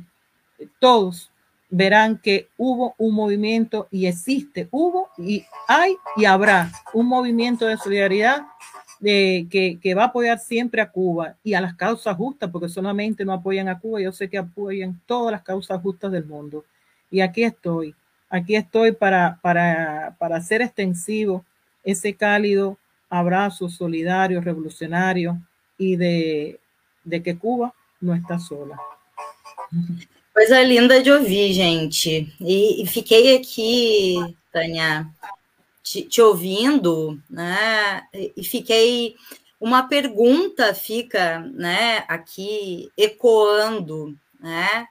todos verán que hubo un movimiento y existe, hubo y hay y habrá un movimiento de solidaridad de, que, que, va a apoyar siempre a Cuba y a las causas justas, porque solamente no apoyan a Cuba, yo sé que apoyan todas las causas justas del mundo. Y aquí estoy, aquí estoy para, para, para hacer extensivo ese cálido abrazo solidario, revolucionario y de, de que Cuba no está sola. Coisa linda de ouvir, gente. E, e fiquei aqui, Tânia, te, te, ouvindo, né? E fiquei. Uma pergunta fica, né, aqui ecoando, né?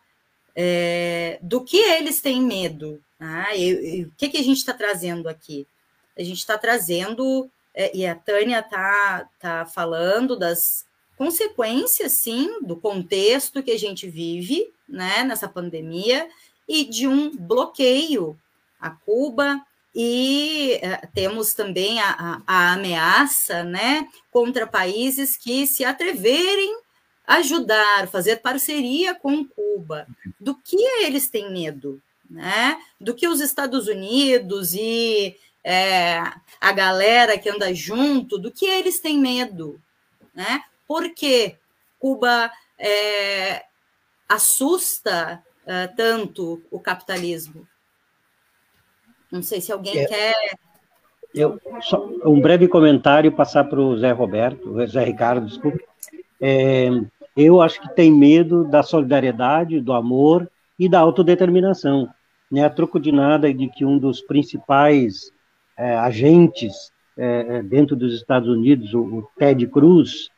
É, do que eles têm medo? Né? E, e o que, que a gente está trazendo aqui? A gente está trazendo, é, e a Tânia está tá falando das consequências, sim, do contexto que a gente vive, né, nessa pandemia e de um bloqueio a Cuba e uh, temos também a, a, a, ameaça, né, contra países que se atreverem a ajudar, fazer parceria com Cuba. Do que eles têm medo, né? Do que os Estados Unidos e é, a galera que anda junto, do que eles têm medo, né? Por que Cuba é, assusta uh, tanto o capitalismo? Não sei se alguém é, quer. Eu, só um breve comentário passar para o Zé Roberto, Zé Ricardo, desculpe. É, eu acho que tem medo da solidariedade, do amor e da autodeterminação. Né? A troco de nada de que um dos principais é, agentes é, é dentro dos Estados Unidos, o, Ted Cruz,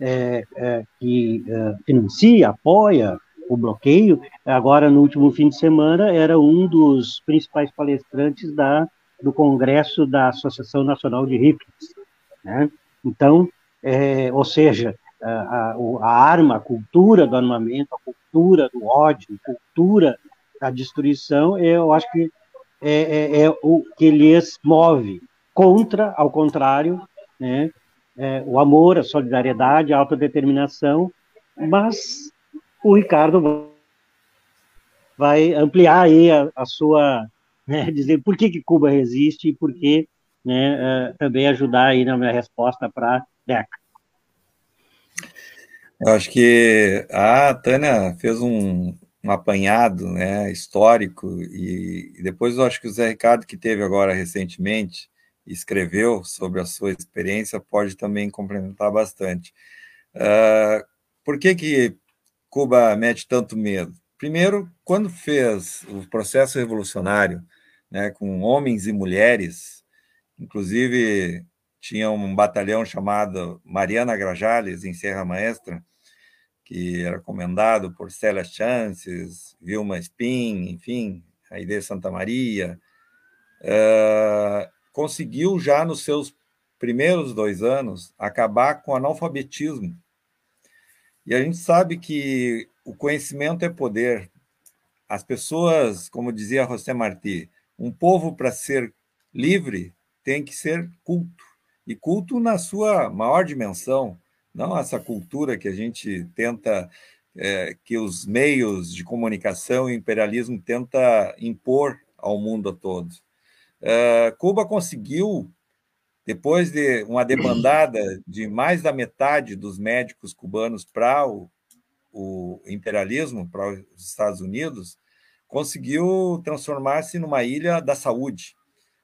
é, é, que financia, apoia o bloqueio, agora no último fim de semana era um dos principais palestrantes da, do Congresso da Associação Nacional de Rifles. Né? Então, é, ou seja, a, a, arma, a cultura do armamento, a cultura do ódio, a cultura da destruição, eu acho que é, é, é o que lhes move contra, ao contrário, né, é, o amor, a solidariedade, a autodeterminação, mas o Ricardo vai ampliar aí a, a sua, né, dizer por que, que Cuba resiste e por que né, uh, também ajudar aí na minha resposta para Deca. Eu acho que a Tânia fez um, um apanhado né, histórico e, e, depois eu acho que o Zé Ricardo, que teve agora recentemente, escreveu sobre a sua experiência, pode também complementar bastante. Uh, por que, que Cuba mete tanto medo? Primeiro, quando fez o processo revolucionário, né, com homens e mulheres, inclusive tinha um batalhão chamado Mariana Grajales, em Serra Maestra, que era comandado por Célia Chances, Vilma Spin, enfim, a ideia Santa Maria, uh, conseguiu já nos seus primeiros dois anos acabar com o analfabetismo E a gente sabe que o conhecimento é poder. As pessoas, como dizia José Martí, um povo para ser livre tem que ser culto. E culto na sua maior dimensão, não essa cultura que a gente tenta, é, que os meios de comunicação e imperialismo tenta impor ao mundo todo. É, Cuba conseguiu depois de uma demandada de mais da metade dos médicos cubanos para o, o imperialismo, para os Estados Unidos, conseguiu transformar-se numa ilha da saúde,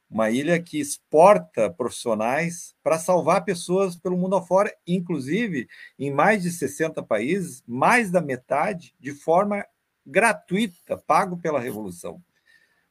uma ilha que exporta profissionais para salvar pessoas pelo mundo afora, inclusive em mais de 60 países, mais da metade de forma gratuita, pago pela revolução.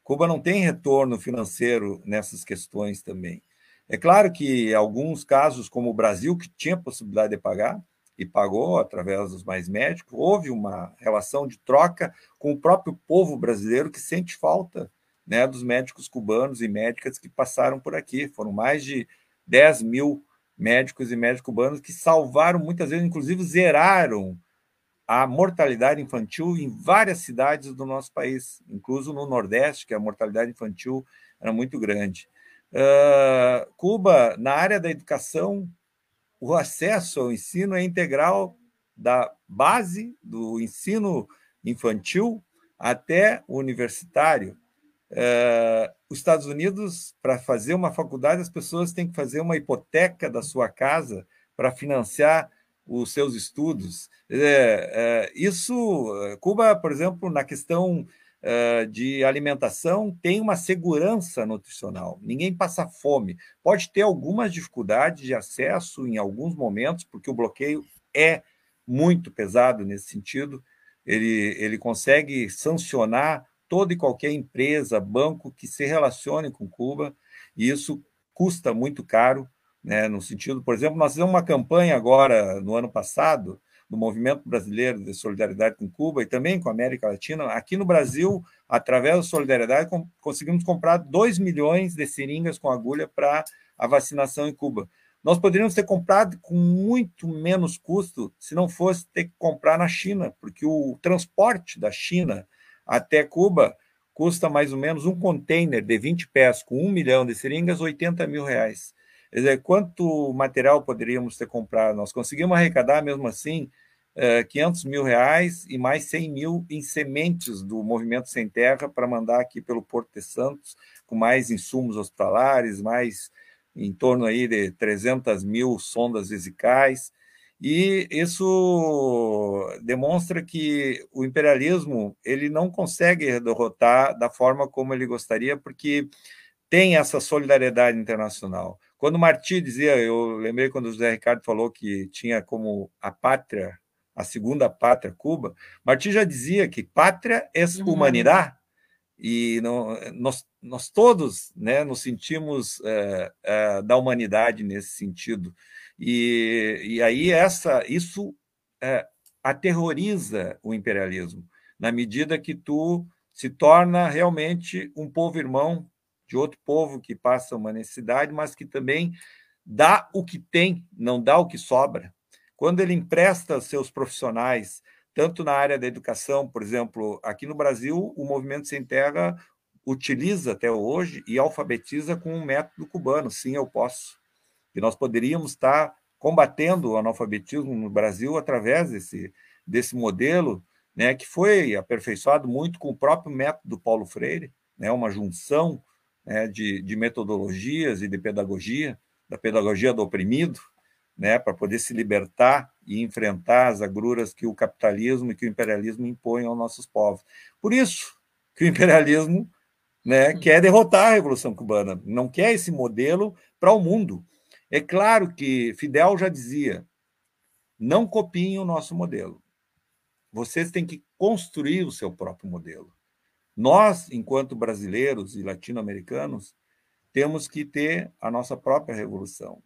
Cuba não tem retorno financeiro nessas questões também. É claro que alguns casos, como o Brasil, que tinha possibilidade de pagar e pagou através dos mais médicos, houve uma relação de troca com o próprio povo brasileiro que sente falta né, dos médicos cubanos e médicas que passaram por aqui. Foram mais de 10 mil médicos e médicos cubanos que salvaram, muitas vezes, inclusive, zeraram a mortalidade infantil em várias cidades do nosso país, incluso no Nordeste, que a mortalidade infantil era muito grande. Uh, Cuba, na área da educação, o acesso ao ensino é integral da base do ensino infantil até o universitário. Uh, os Estados Unidos, para fazer uma faculdade, as pessoas têm que fazer uma hipoteca da sua casa para financiar os seus estudos. É, é, isso, Cuba, por exemplo, na questão de alimentação tem uma segurança nutricional. Ninguém passa fome. Pode ter algumas dificuldades de acesso em alguns momentos, porque o bloqueio é muito pesado nesse sentido. Ele, ele consegue sancionar toda e qualquer empresa, banco que se relacione com Cuba, e isso custa muito caro, né, no sentido, por exemplo, nós fizemos uma campanha agora, no ano passado, do Movimento Brasileiro de Solidariedade com Cuba e também com a América Latina. Aqui no Brasil, através da solidariedade, conseguimos comprar 2 milhões de seringas com agulha para a vacinação em Cuba. Nós poderíamos ter comprado com muito menos custo se não fosse ter que comprar na China, porque o transporte da China até Cuba custa mais ou menos um container de 20 pés com um milhão de seringas, 80 mil reais. Quer dizer, quanto material poderíamos ter comprado? Nós conseguimos arrecadar, mesmo assim, 500 eh, mil reais e mais 100 mil em sementes do Movimento Sem Terra para mandar aqui pelo Porto de Santos, com mais insumos hospitalares, mais em torno aí de 300 mil sondas vesicais. E isso demonstra que o imperialismo ele não consegue derrotar da forma como ele gostaria, porque tem essa solidariedade internacional. Quando Marti dizia, eu lembrei quando o José Ricardo falou que tinha como a pátria, a segunda pátria, Cuba, Marti já dizia que pátria é uhum. humanidade, e não, nós, nós todos né, nos sentimos é, é, da humanidade nesse sentido. E, e aí essa, isso é, aterroriza o imperialismo, na medida que tu se torna realmente um povo irmão de outro povo que passa uma necessidade, mas que também dá o que tem, não dá o que sobra. Quando ele empresta seus profissionais, tanto na área da educação, por exemplo, aqui no Brasil, o Movimento Sem Terra utiliza até hoje e alfabetiza com um método cubano. Sim, eu posso. E nós poderíamos estar combatendo o analfabetismo no Brasil através desse, desse modelo, né, que foi aperfeiçoado muito com o próprio método Paulo Freire, né, uma junção né, de, de metodologias e de pedagogia, da pedagogia do oprimido, né, para poder se libertar e enfrentar as agruras que o capitalismo e que o imperialismo impõem aos nossos povos. Por isso que o imperialismo né, quer derrotar a Revolução Cubana, não quer esse modelo para o mundo. É claro que Fidel já dizia: não copiem o nosso modelo. Vocês têm que construir o seu próprio modelo. Nós, enquanto brasileiros e latino-americanos, temos que ter a nossa própria revolução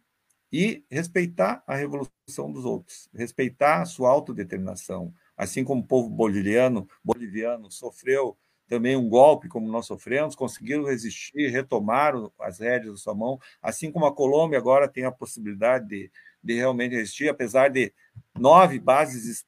e respeitar a revolução dos outros, respeitar a sua autodeterminação, assim como o povo boliviano, boliviano sofreu também um golpe como nós sofremos, conseguiram resistir, retomaram as rédeas da sua mão, assim como a Colômbia agora tem a possibilidade de, de realmente resistir, apesar de nove bases,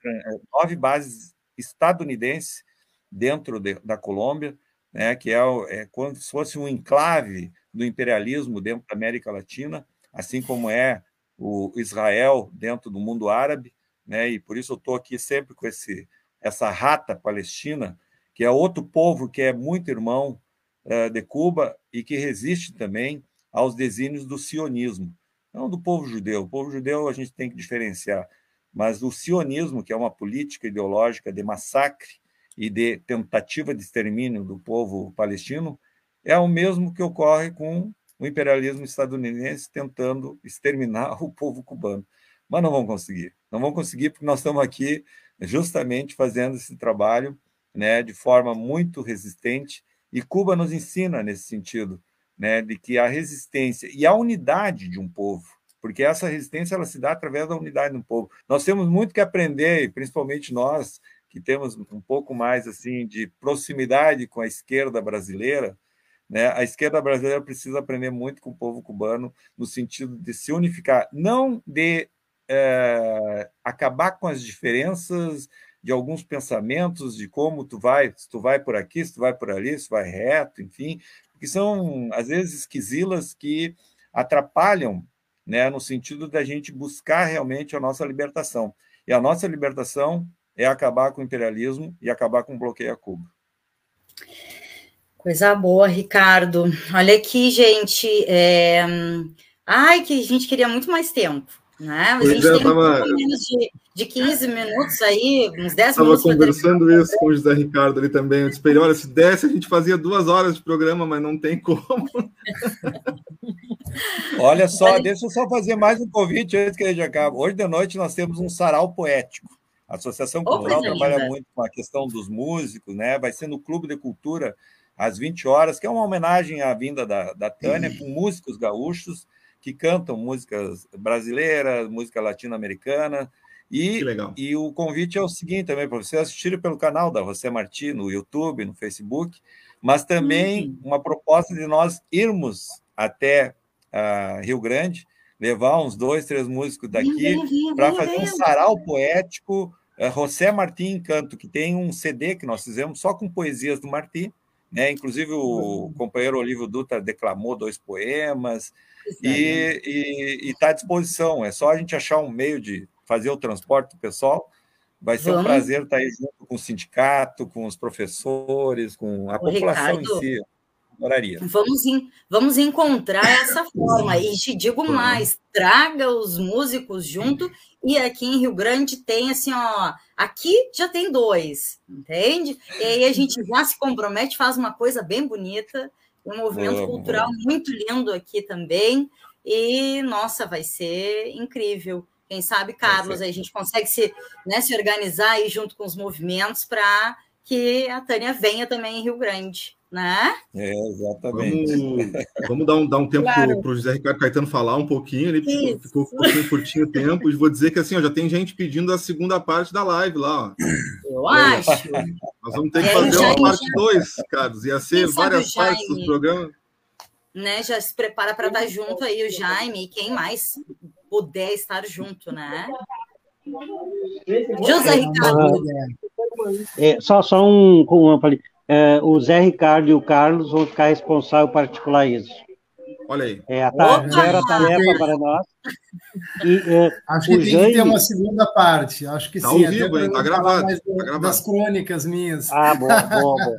nove bases estadunidenses dentro de, da Colômbia, né, que é, é como se fosse um enclave do imperialismo dentro da América Latina, assim como é o Israel dentro do mundo árabe, né, e por isso eu estou aqui sempre com esse, essa rata palestina, que é outro povo que é muito irmão uh, de Cuba e que resiste também aos desígnios do sionismo, não do povo judeu. O povo judeu a gente tem que diferenciar, mas o sionismo, que é uma política ideológica de massacre e de tentativa de extermínio do povo palestino, é o mesmo que ocorre com o imperialismo estadunidense tentando exterminar o povo cubano. Mas não vão conseguir. Não vão conseguir porque nós estamos aqui justamente fazendo esse trabalho né, de forma muito resistente, e Cuba nos ensina nesse sentido, né, de que a resistência e a unidade de um povo, porque essa resistência ela se dá através da unidade do povo. Nós temos muito que aprender, principalmente nós que temos um pouco mais assim de proximidade com a esquerda brasileira, né? A esquerda brasileira precisa aprender muito com o povo cubano no sentido de se unificar, não de é, acabar com as diferenças de alguns pensamentos de como tu vai, se tu vai por aqui, se tu vai por ali, se tu vai reto, enfim, que são às vezes esquisilas que atrapalham, né, no sentido da gente buscar realmente a nossa libertação. E a nossa libertação é acabar com o imperialismo e acabar com o bloqueio a Cuba. Coisa boa, Ricardo. Olha aqui, gente. É... Ai, que a gente queria muito mais tempo. Né? A gente é, tem tava... menos de, de 15 minutos aí, uns 10 tava minutos. Estava conversando isso com o José Ricardo ali também. Eu disse ele, olha, se desse, a gente fazia duas horas de programa, mas não tem como. olha só, deixa eu só fazer mais um convite antes que a gente acabe. Hoje de noite nós temos um sarau poético. A Associação Cultural oh, trabalha linda. muito com a questão dos músicos, né? Vai ser no Clube de Cultura às 20 horas, que é uma homenagem à vinda da, da Tânia, com músicos gaúchos que cantam músicas brasileiras, música latino-americana. E, e o convite é o seguinte também, para você assistir pelo canal da José Martí, no YouTube, no Facebook, mas também uhum. uma proposta de nós irmos até uh, Rio Grande, levar uns dois, três músicos daqui para fazer um sarau poético. Uh, José Martí em Canto, que tem um CD que nós fizemos só com poesias do Martí, né? Inclusive o uhum. companheiro Olívio Dutra declamou dois poemas e está à disposição. É só a gente achar um meio de fazer o transporte do pessoal. Vai ser Vamos. um prazer estar aí junto com o sindicato, com os professores, com a população Ricardo, em si. Adoraria. Vamos, vamos encontrar essa forma. E te digo mais: traga os músicos junto. E aqui em Rio Grande tem assim, ó. Aqui já tem dois, entende? E aí a gente já se compromete, faz uma coisa bem bonita um movimento cultural muito lindo aqui também. E, nossa, vai ser incrível. Quem sabe, Carlos, aí a gente consegue se, né, se organizar aí junto com os movimentos para que a Tânia venha também em Rio Grande, né? É, exatamente. Vamos, vamos dar, um, dar um tempo claro. para o José Ricardo Caetano falar um pouquinho, ele ficou, ficou um pouquinho curtinho o tempo, e vou dizer que assim, ó, já tem gente pedindo a segunda parte da live lá. Ó. Eu acho. Nós vamos ter que fazer uma parte 2, Carlos. Ia ser várias partes do programa. Né, já se prepara para estar junto aí o Jaime e quem mais puder estar junto, né? José Ricardo. É, só, só um, um é, o Zé Ricardo e o Carlos vão ficar responsáveis por particular isso. Olha aí. É, a tarefa, tarefa para nós. E, é, Acho que tem Jaime... que ter uma segunda parte. Acho que tá sim. Ao vivo, hein? Tá gravado, tá gravado. Das crônicas minhas. Ah, bom, bom, bom.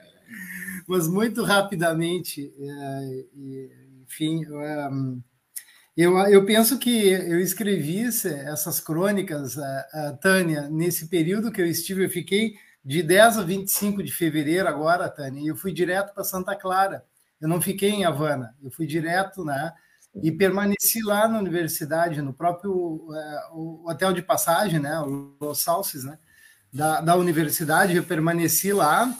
Mas muito rapidamente, é, enfim, é, eu, eu penso que eu escrevi essas crônicas, a Tânia, nesse período que eu estive, eu fiquei de 10 a 25 de fevereiro agora, Tânia, eu fui direto para Santa Clara. Eu não fiquei em Havana, eu fui direto, né? E permaneci lá na universidade, no próprio é, o hotel de passagem, né? O Los Salses, né? Da, da universidade, eu permaneci lá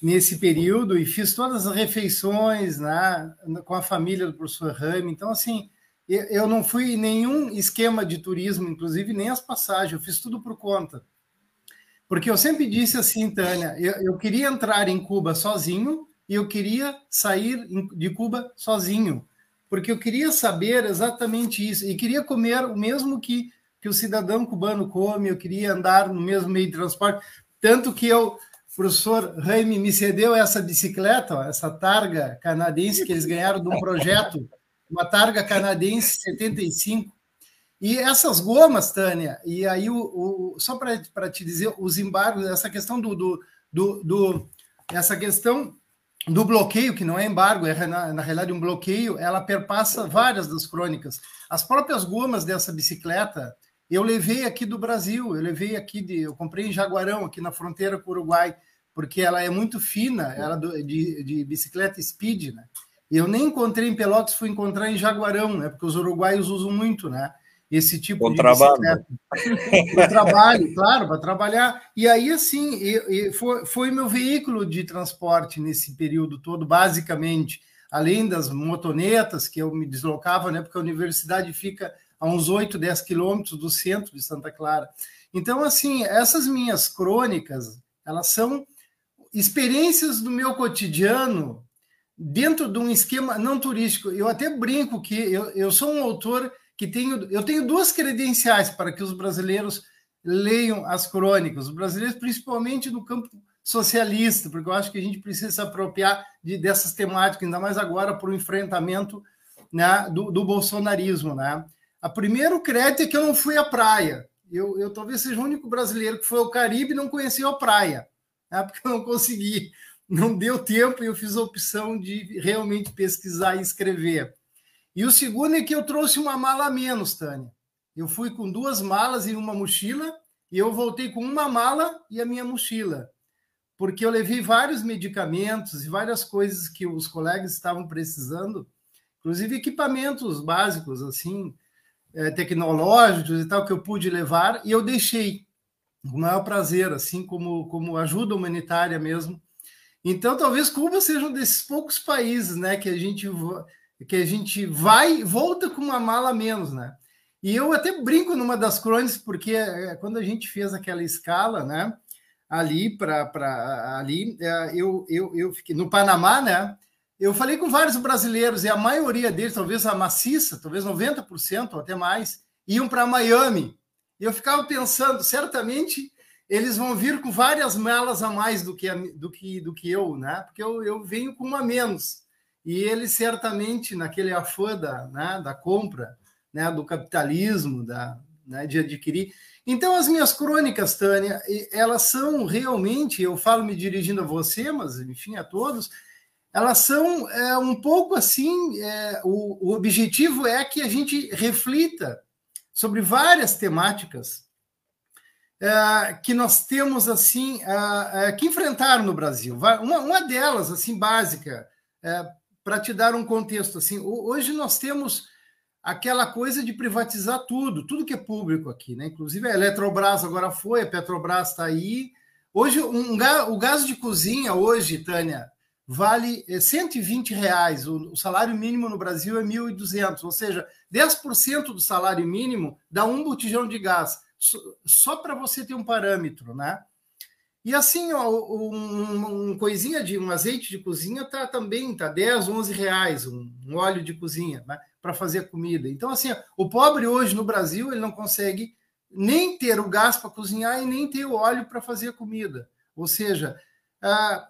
nesse período e fiz todas as refeições, né? Com a família do professor Rami. Então, assim, eu, eu não fui em nenhum esquema de turismo, inclusive nem as passagens, eu fiz tudo por conta. Porque eu sempre disse assim, Tânia, eu, eu queria entrar em Cuba sozinho e eu queria sair de Cuba sozinho, porque eu queria saber exatamente isso. E queria comer o mesmo que, que o cidadão cubano come, eu queria andar no mesmo meio de transporte, tanto que eu, o professor Raime me cedeu essa bicicleta, essa targa canadense que eles ganharam de um projeto, uma targa canadense 75, e essas gomas, Tânia, e aí o, o só para te dizer, os embargos, essa questão do, do, do, do, essa questão do bloqueio, que não é embargo, é na, na realidade um bloqueio, ela perpassa várias das crônicas. As próprias gomas dessa bicicleta, eu levei aqui do Brasil, eu levei aqui de, eu comprei em Jaguarão, aqui na fronteira com o Uruguai, porque ela é muito fina, ela de, de bicicleta speed, né? Eu nem encontrei em Pelotas, fui encontrar em Jaguarão, né? Porque os uruguaios usam muito, né? Esse tipo de trabalho. Para trabalho, claro, para trabalhar. E aí, assim, foi, foi meu veículo de transporte nesse período todo, basicamente, além das motonetas que eu me deslocava, né, porque a universidade fica a uns 8, 10 quilômetros do centro de Santa Clara. Então, assim, essas minhas crônicas, elas são experiências do meu cotidiano dentro de um esquema não turístico. Eu até brinco que eu, eu sou um autor que tenho, eu tenho duas credenciais para que os brasileiros leiam as crônicas, os brasileiros, principalmente no campo socialista, porque eu acho que a gente precisa se apropriar de, dessas temáticas, ainda mais agora para o enfrentamento né, do, do, bolsonarismo. Né? A primeiro crédito é que eu não fui à praia. Eu, eu talvez seja o único brasileiro que foi ao Caribe e não conheceu a praia, né, porque eu não consegui, não deu tempo e eu fiz a opção de realmente pesquisar e escrever. E o segundo é que eu trouxe uma mala a menos, Tânia. Eu fui com duas malas e uma mochila, e eu voltei com uma mala e a minha mochila, porque eu levei vários medicamentos e várias coisas que os colegas estavam precisando, inclusive equipamentos básicos, assim, é, tecnológicos e tal, que eu pude levar, e eu deixei com o maior prazer, assim, como, como ajuda humanitária mesmo. Então, talvez Cuba seja um desses poucos países, né, que a gente que a gente vai e volta com uma mala menos, né? E eu até brinco numa das crônicas, porque é, quando a gente fez aquela escala, né? Ali para ali, é, eu, eu, eu fiquei no Panamá, né? Eu falei com vários brasileiros e a maioria deles, talvez a maciça, talvez 90% ou até mais, iam para Miami. E eu ficava pensando, certamente eles vão vir com várias malas a mais do que, do que, do que eu, né? Porque eu, eu venho com uma menos e ele certamente, naquele afã da, né, da compra, né, do capitalismo, da, né, de adquirir. Então, as minhas crônicas, Tânia, elas são realmente, eu falo me dirigindo a você, mas enfim, a todos, elas são é, um pouco assim, é, o, o objetivo é que a gente reflita sobre várias temáticas é, que nós temos assim é, é, que enfrentar no Brasil. Uma, uma delas, assim, básica, é, para te dar um contexto assim, hoje nós temos aquela coisa de privatizar tudo, tudo que é público aqui, né? Inclusive a Eletrobras agora foi, a Petrobras está aí. Hoje um, o gás de cozinha hoje, Tânia, vale 120 é, reais. O, salário mínimo no Brasil é 1.200, ou seja, 10% do salário mínimo dá um botijão de gás. Só para você ter um parâmetro, né? E assim, ó, um, um, coisinha de um azeite de cozinha tá também tá 10, 11 reais, um, um óleo de cozinha né, para fazer comida. Então, assim, ó, o pobre hoje no Brasil ele não consegue nem ter o gás para cozinhar e nem ter o óleo para fazer comida. Ou seja, ah,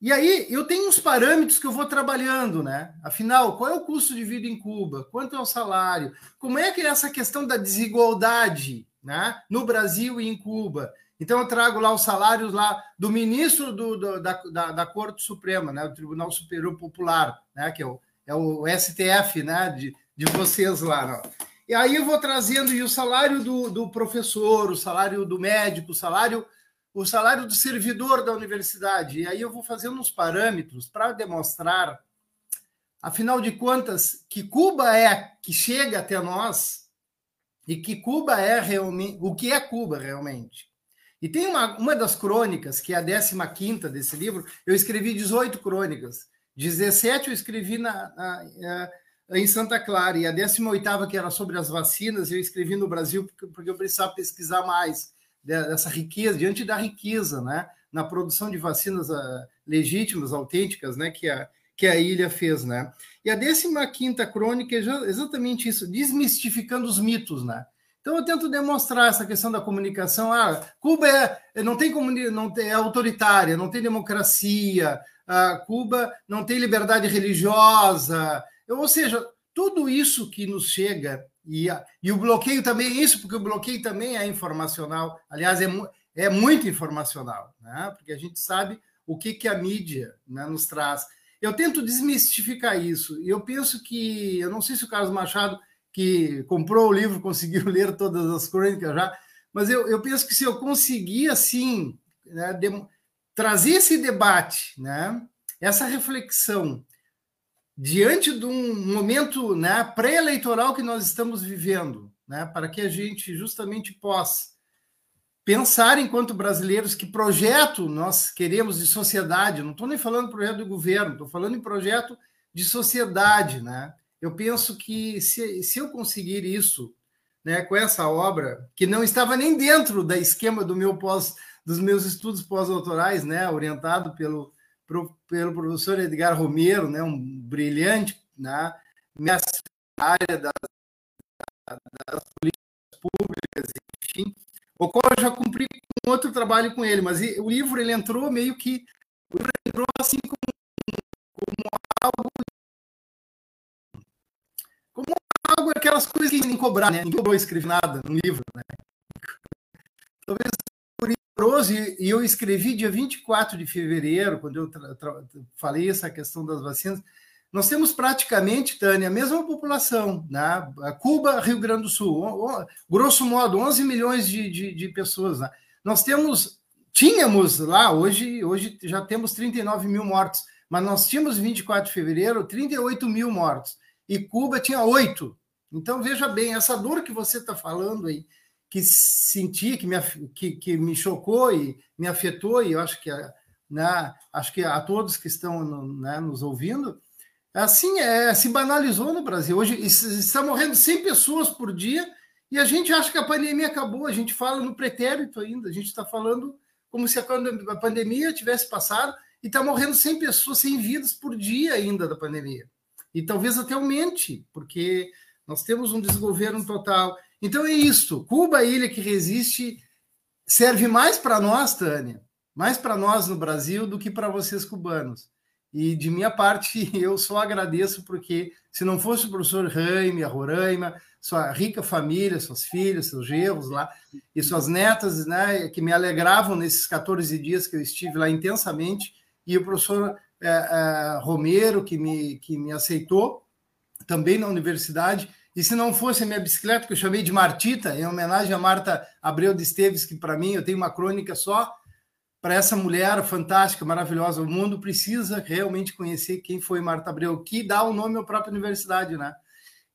e aí eu tenho uns parâmetros que eu vou trabalhando, né? Afinal, qual é o custo de vida em Cuba? Quanto é o salário? Como é que é essa questão da desigualdade né, no Brasil e em Cuba? Então, eu trago lá os salários lá do ministro do, do, da, da, da, Corte Suprema, né, do Tribunal Superior Popular, né, que é o, é o STF né, de, de vocês lá. Né? E aí eu vou trazendo e o salário do, do professor, o salário do médico, o salário, o salário do servidor da universidade. E aí eu vou fazendo uns parâmetros para demonstrar, afinal de contas, que Cuba é que chega até nós e que Cuba é realmente o que é Cuba realmente. E tem uma, uma das crônicas, que é a 15 desse livro, eu escrevi 18 crônicas. 17 eu escrevi na, na, na, em Santa Clara, e a 18, que era sobre as vacinas, eu escrevi no Brasil porque, porque eu precisava pesquisar mais. dessa riqueza, diante da riqueza, né? Na produção de vacinas uh, legítimas, autênticas, né? Que a, que a ilha fez, né? E a 15 crônica é exatamente isso, desmistificando os mitos, né? Então eu tento demonstrar essa questão da comunicação. Ah, Cuba é, não tem não tem, é autoritária, não tem democracia. Ah, Cuba não tem liberdade religiosa. Ou seja, tudo isso que nos chega e, e o bloqueio também é isso, porque o bloqueio também é informacional. Aliás, é, é muito informacional, né? Porque a gente sabe o que que a mídia né, nos traz. Eu tento desmistificar isso. E eu penso que, eu não sei se o Carlos Machado que comprou o livro, conseguiu ler todas as crônicas já, mas eu, eu penso que se eu conseguir, assim, né, de, trazer esse debate, né, essa reflexão, diante de um momento né, pré-eleitoral que nós estamos vivendo, né, para que a gente justamente possa pensar enquanto brasileiros que projeto nós queremos de sociedade, não estou nem falando projeto do governo, estou falando em projeto de sociedade, né? Eu penso que se, se eu conseguir isso né, com essa obra, que não estava nem dentro da esquema do meu pós, dos meus estudos pós-doutorais, né, orientado pelo, pro, pelo professor Edgar Romero, né, um brilhante né, nessa área das, das políticas públicas, enfim, o qual eu já cumpri um outro trabalho com ele, mas o livro ele entrou meio que o livro entrou assim como, como como algo, aquelas coisas que nem cobrar, né? Ninguém cobrou escrever nada no livro, né? Talvez curioso, e eu escrevi dia 24 de fevereiro, quando eu falei essa questão das vacinas, nós temos praticamente, Tânia, a mesma população, né? Cuba, Rio Grande do Sul, grosso modo, 11 milhões de, de, de pessoas. Né? Nós temos, tínhamos lá, hoje, hoje já temos 39 mil mortos, mas nós tínhamos 24 de fevereiro 38 mil mortos e Cuba tinha oito. Então, veja bem, essa dor que você está falando aí, que senti, que me, que, que me chocou e me afetou, e eu acho que, né, acho que a todos que estão né, nos ouvindo, assim, é, se banalizou no Brasil. Hoje está morrendo 100 pessoas por dia e a gente acha que a pandemia acabou. A gente fala no pretérito ainda, a gente está falando como se a pandemia tivesse passado e está morrendo 100 pessoas, 100 vidas por dia ainda da pandemia e talvez até aumente, porque nós temos um desgoverno total. Então é isso. Cuba, a ilha que resiste, serve mais para nós, Tânia, mais para nós no Brasil do que para vocês cubanos. E de minha parte, eu só agradeço, porque se não fosse o professor Jaime, a Roraima, sua rica família, suas filhas, seus genros lá, e suas netas, né, que me alegravam nesses 14 dias que eu estive lá intensamente, e o professor é, é, Romero, que me, que me aceitou também na universidade. E se não fosse a minha bicicleta, que eu chamei de Martita, em homenagem a Marta Abreu de Esteves, que para mim eu tenho uma crônica só para essa mulher fantástica, maravilhosa. O mundo precisa realmente conhecer quem foi Marta Abreu, que dá o nome à própria universidade, né?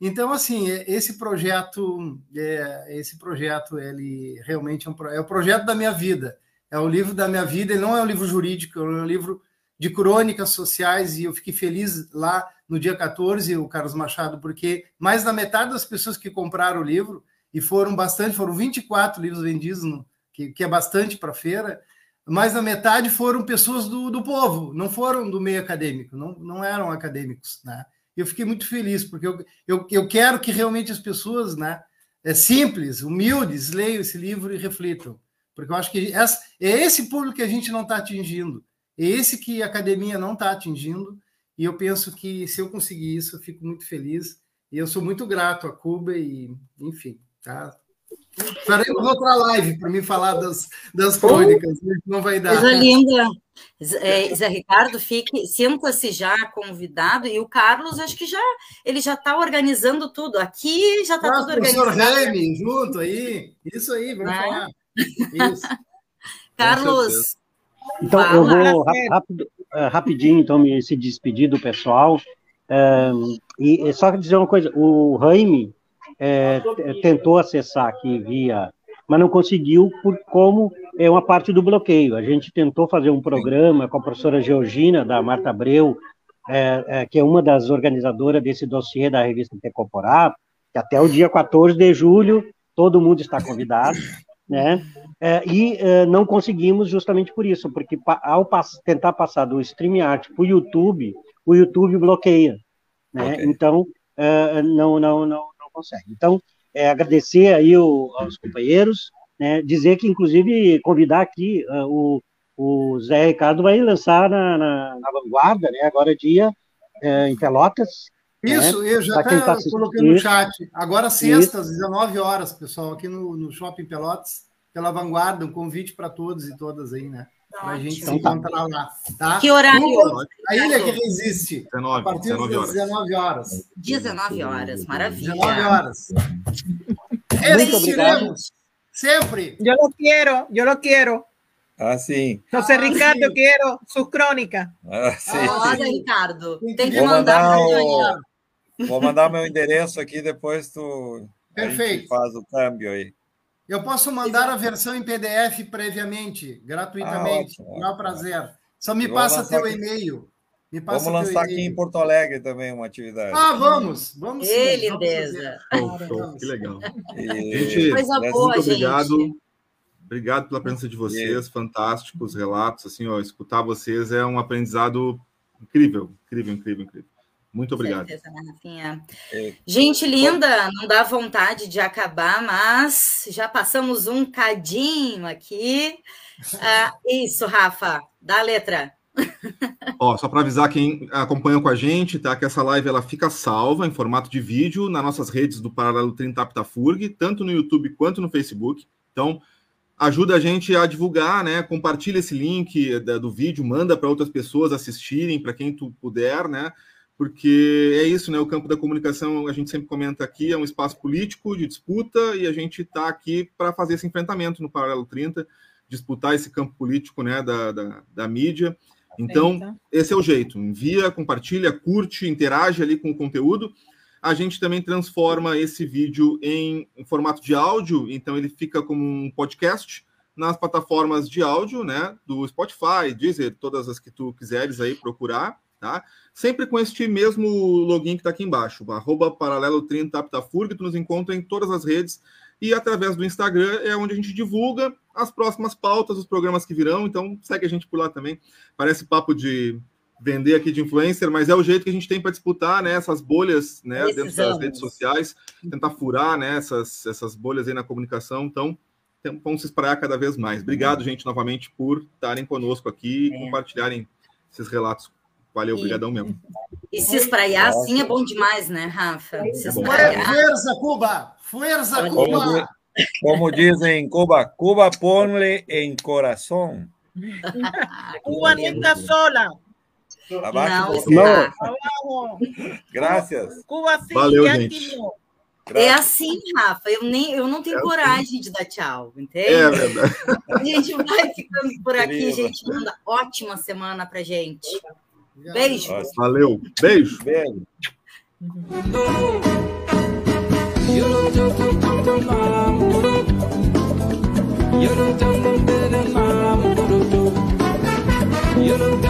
Então, assim, é, esse projeto, é, esse projeto, ele realmente é, um, é o projeto da minha vida. É o livro da minha vida. Ele não é um livro jurídico, é um livro de crônicas sociais e eu fiquei feliz lá no dia 14, o Carlos Machado, porque mais da metade das pessoas que compraram o livro, e foram bastante, foram 24 livros vendidos, no, que, que é bastante para a feira, mais da metade foram pessoas do, do povo, não foram do meio acadêmico, não, não eram acadêmicos. Né? Eu fiquei muito feliz, porque eu, eu, eu quero que realmente as pessoas né, é, simples, humildes, leiam esse livro e reflitam, porque eu acho que essa, é esse público que a gente não está atingindo. Esse que a academia não está atingindo, e eu penso que se eu conseguir isso, eu fico muito feliz. E eu sou muito grato a Cuba e, enfim, tá? Faremos outra live para me falar das, das crônicas, oh, não vai dar. Coisa linda. É, Zé Ricardo, fique, sinta-se já convidado, e o Carlos, acho que já ele já está organizando tudo. Aqui já está tudo organizado. Professor Remy, junto aí. Isso aí, vamos é? falar. Isso. Carlos, então, Fala, eu vou rápido, é, rapidinho, então, me se despedir do pessoal. É, e só dizer uma coisa: o Jaime é, tentou acessar aqui via, mas não conseguiu, por como é uma parte do bloqueio. A gente tentou fazer um programa com a professora Georgina, da Marta Abreu, é, é, que é uma das organizadoras desse dossiê da revista Tecoporá, que até o dia 14 de julho todo mundo está convidado. Né? É, e é, não conseguimos justamente por isso, porque ao pass tentar passar do StreamYard para o YouTube, o YouTube bloqueia, né? Okay. Então é, não, não, não, não consegue. Então é, agradecer aí o, aos companheiros, né? Dizer que inclusive convidar aqui uh, o, o Zé Ricardo vai lançar na, na, na Vanguarda, né? Agora dia é, em Pelotas, isso, né? eu já até tá coloquei no chat. Agora, sexta, às 19 horas, pessoal, aqui no, no Shopping Pelotas, pela Vanguarda, um convite para todos e todas aí, né? Para a gente então, se tá. encontrar lá. Tá? Que horário? A ilha que resiste. 19, a partir 19 das 19 horas. 19 horas, maravilha. 19 horas. Obrigado. Sempre. Eu lo quero, eu lo quero. Ah, sim. José Ricardo, sim. quero sua crônica. Ah, sim. Olha, Ricardo, tem que Vou mandar, mandar o... Vou mandar meu endereço aqui, depois tu Perfeito. faz o câmbio aí. Eu posso mandar a versão em PDF previamente, gratuitamente. Ah, ótimo, prazer. Só me passa teu e-mail. Me passa vamos lançar aqui em Porto Alegre também uma atividade. Ah, vamos, vamos. Ei, lindeza. que legal. E... Gente, Coisa boa, muito obrigado. Gente. Obrigado pela presença de vocês, fantásticos relatos. Assim, ó, escutar vocês é um aprendizado incrível, incrível, incrível, incrível. Muito obrigado. Certeza, né? É. Gente linda, não dá vontade de acabar, mas já passamos um cadinho aqui. Ah, isso, Rafa, dá a letra. Ó, só para avisar quem acompanha com a gente, tá? Que essa live ela fica salva em formato de vídeo nas nossas redes do Paralelo 30 Aptafurg, tanto no YouTube quanto no Facebook. Então, ajuda a gente a divulgar, né? Compartilha esse link do vídeo, manda para outras pessoas assistirem, para quem tu puder, né? Porque é isso, né? O campo da comunicação, a gente sempre comenta aqui, é um espaço político de disputa e a gente está aqui para fazer esse enfrentamento no Paralelo 30, disputar esse campo político né, da, da, da mídia. Então, esse é o jeito. Envia, compartilha, curte, interage ali com o conteúdo. A gente também transforma esse vídeo em, em formato de áudio, então ele fica como um podcast nas plataformas de áudio, né? Do Spotify, Deezer, todas as que tu quiseres aí procurar tá? Sempre com este mesmo login que está aqui embaixo, arroba paralelo 30 Aptafurg, tu nos encontra em todas as redes e através do Instagram é onde a gente divulga as próximas pautas, os programas que virão, então segue a gente por lá também. Parece papo de vender aqui de influencer, mas é o jeito que a gente tem para disputar né, essas bolhas né, dentro das redes sociais, tentar furar né, essas, essas bolhas aí na comunicação, então vamos se espalhar cada vez mais. Obrigado, uhum. gente, novamente, por estarem conosco aqui e é. compartilharem esses relatos Valeu, obrigadão mesmo. E se espraiar assim é bom demais, né, Rafa? Se é espraiar. Força, Cuba! Força, Cuba! Como dizem em Cuba, Cuba ponle em coração. Cuba nunca sola. Abaixo não, não. Graças. Cuba sim, Valeu, gente. É assim, Rafa. Eu, nem, eu não tenho é assim. coragem de dar tchau, entende? É verdade. A gente vai ficando por aqui, gente. Manda ótima semana pra gente. Beijo. Valeu. Beijo. Beijo. You don't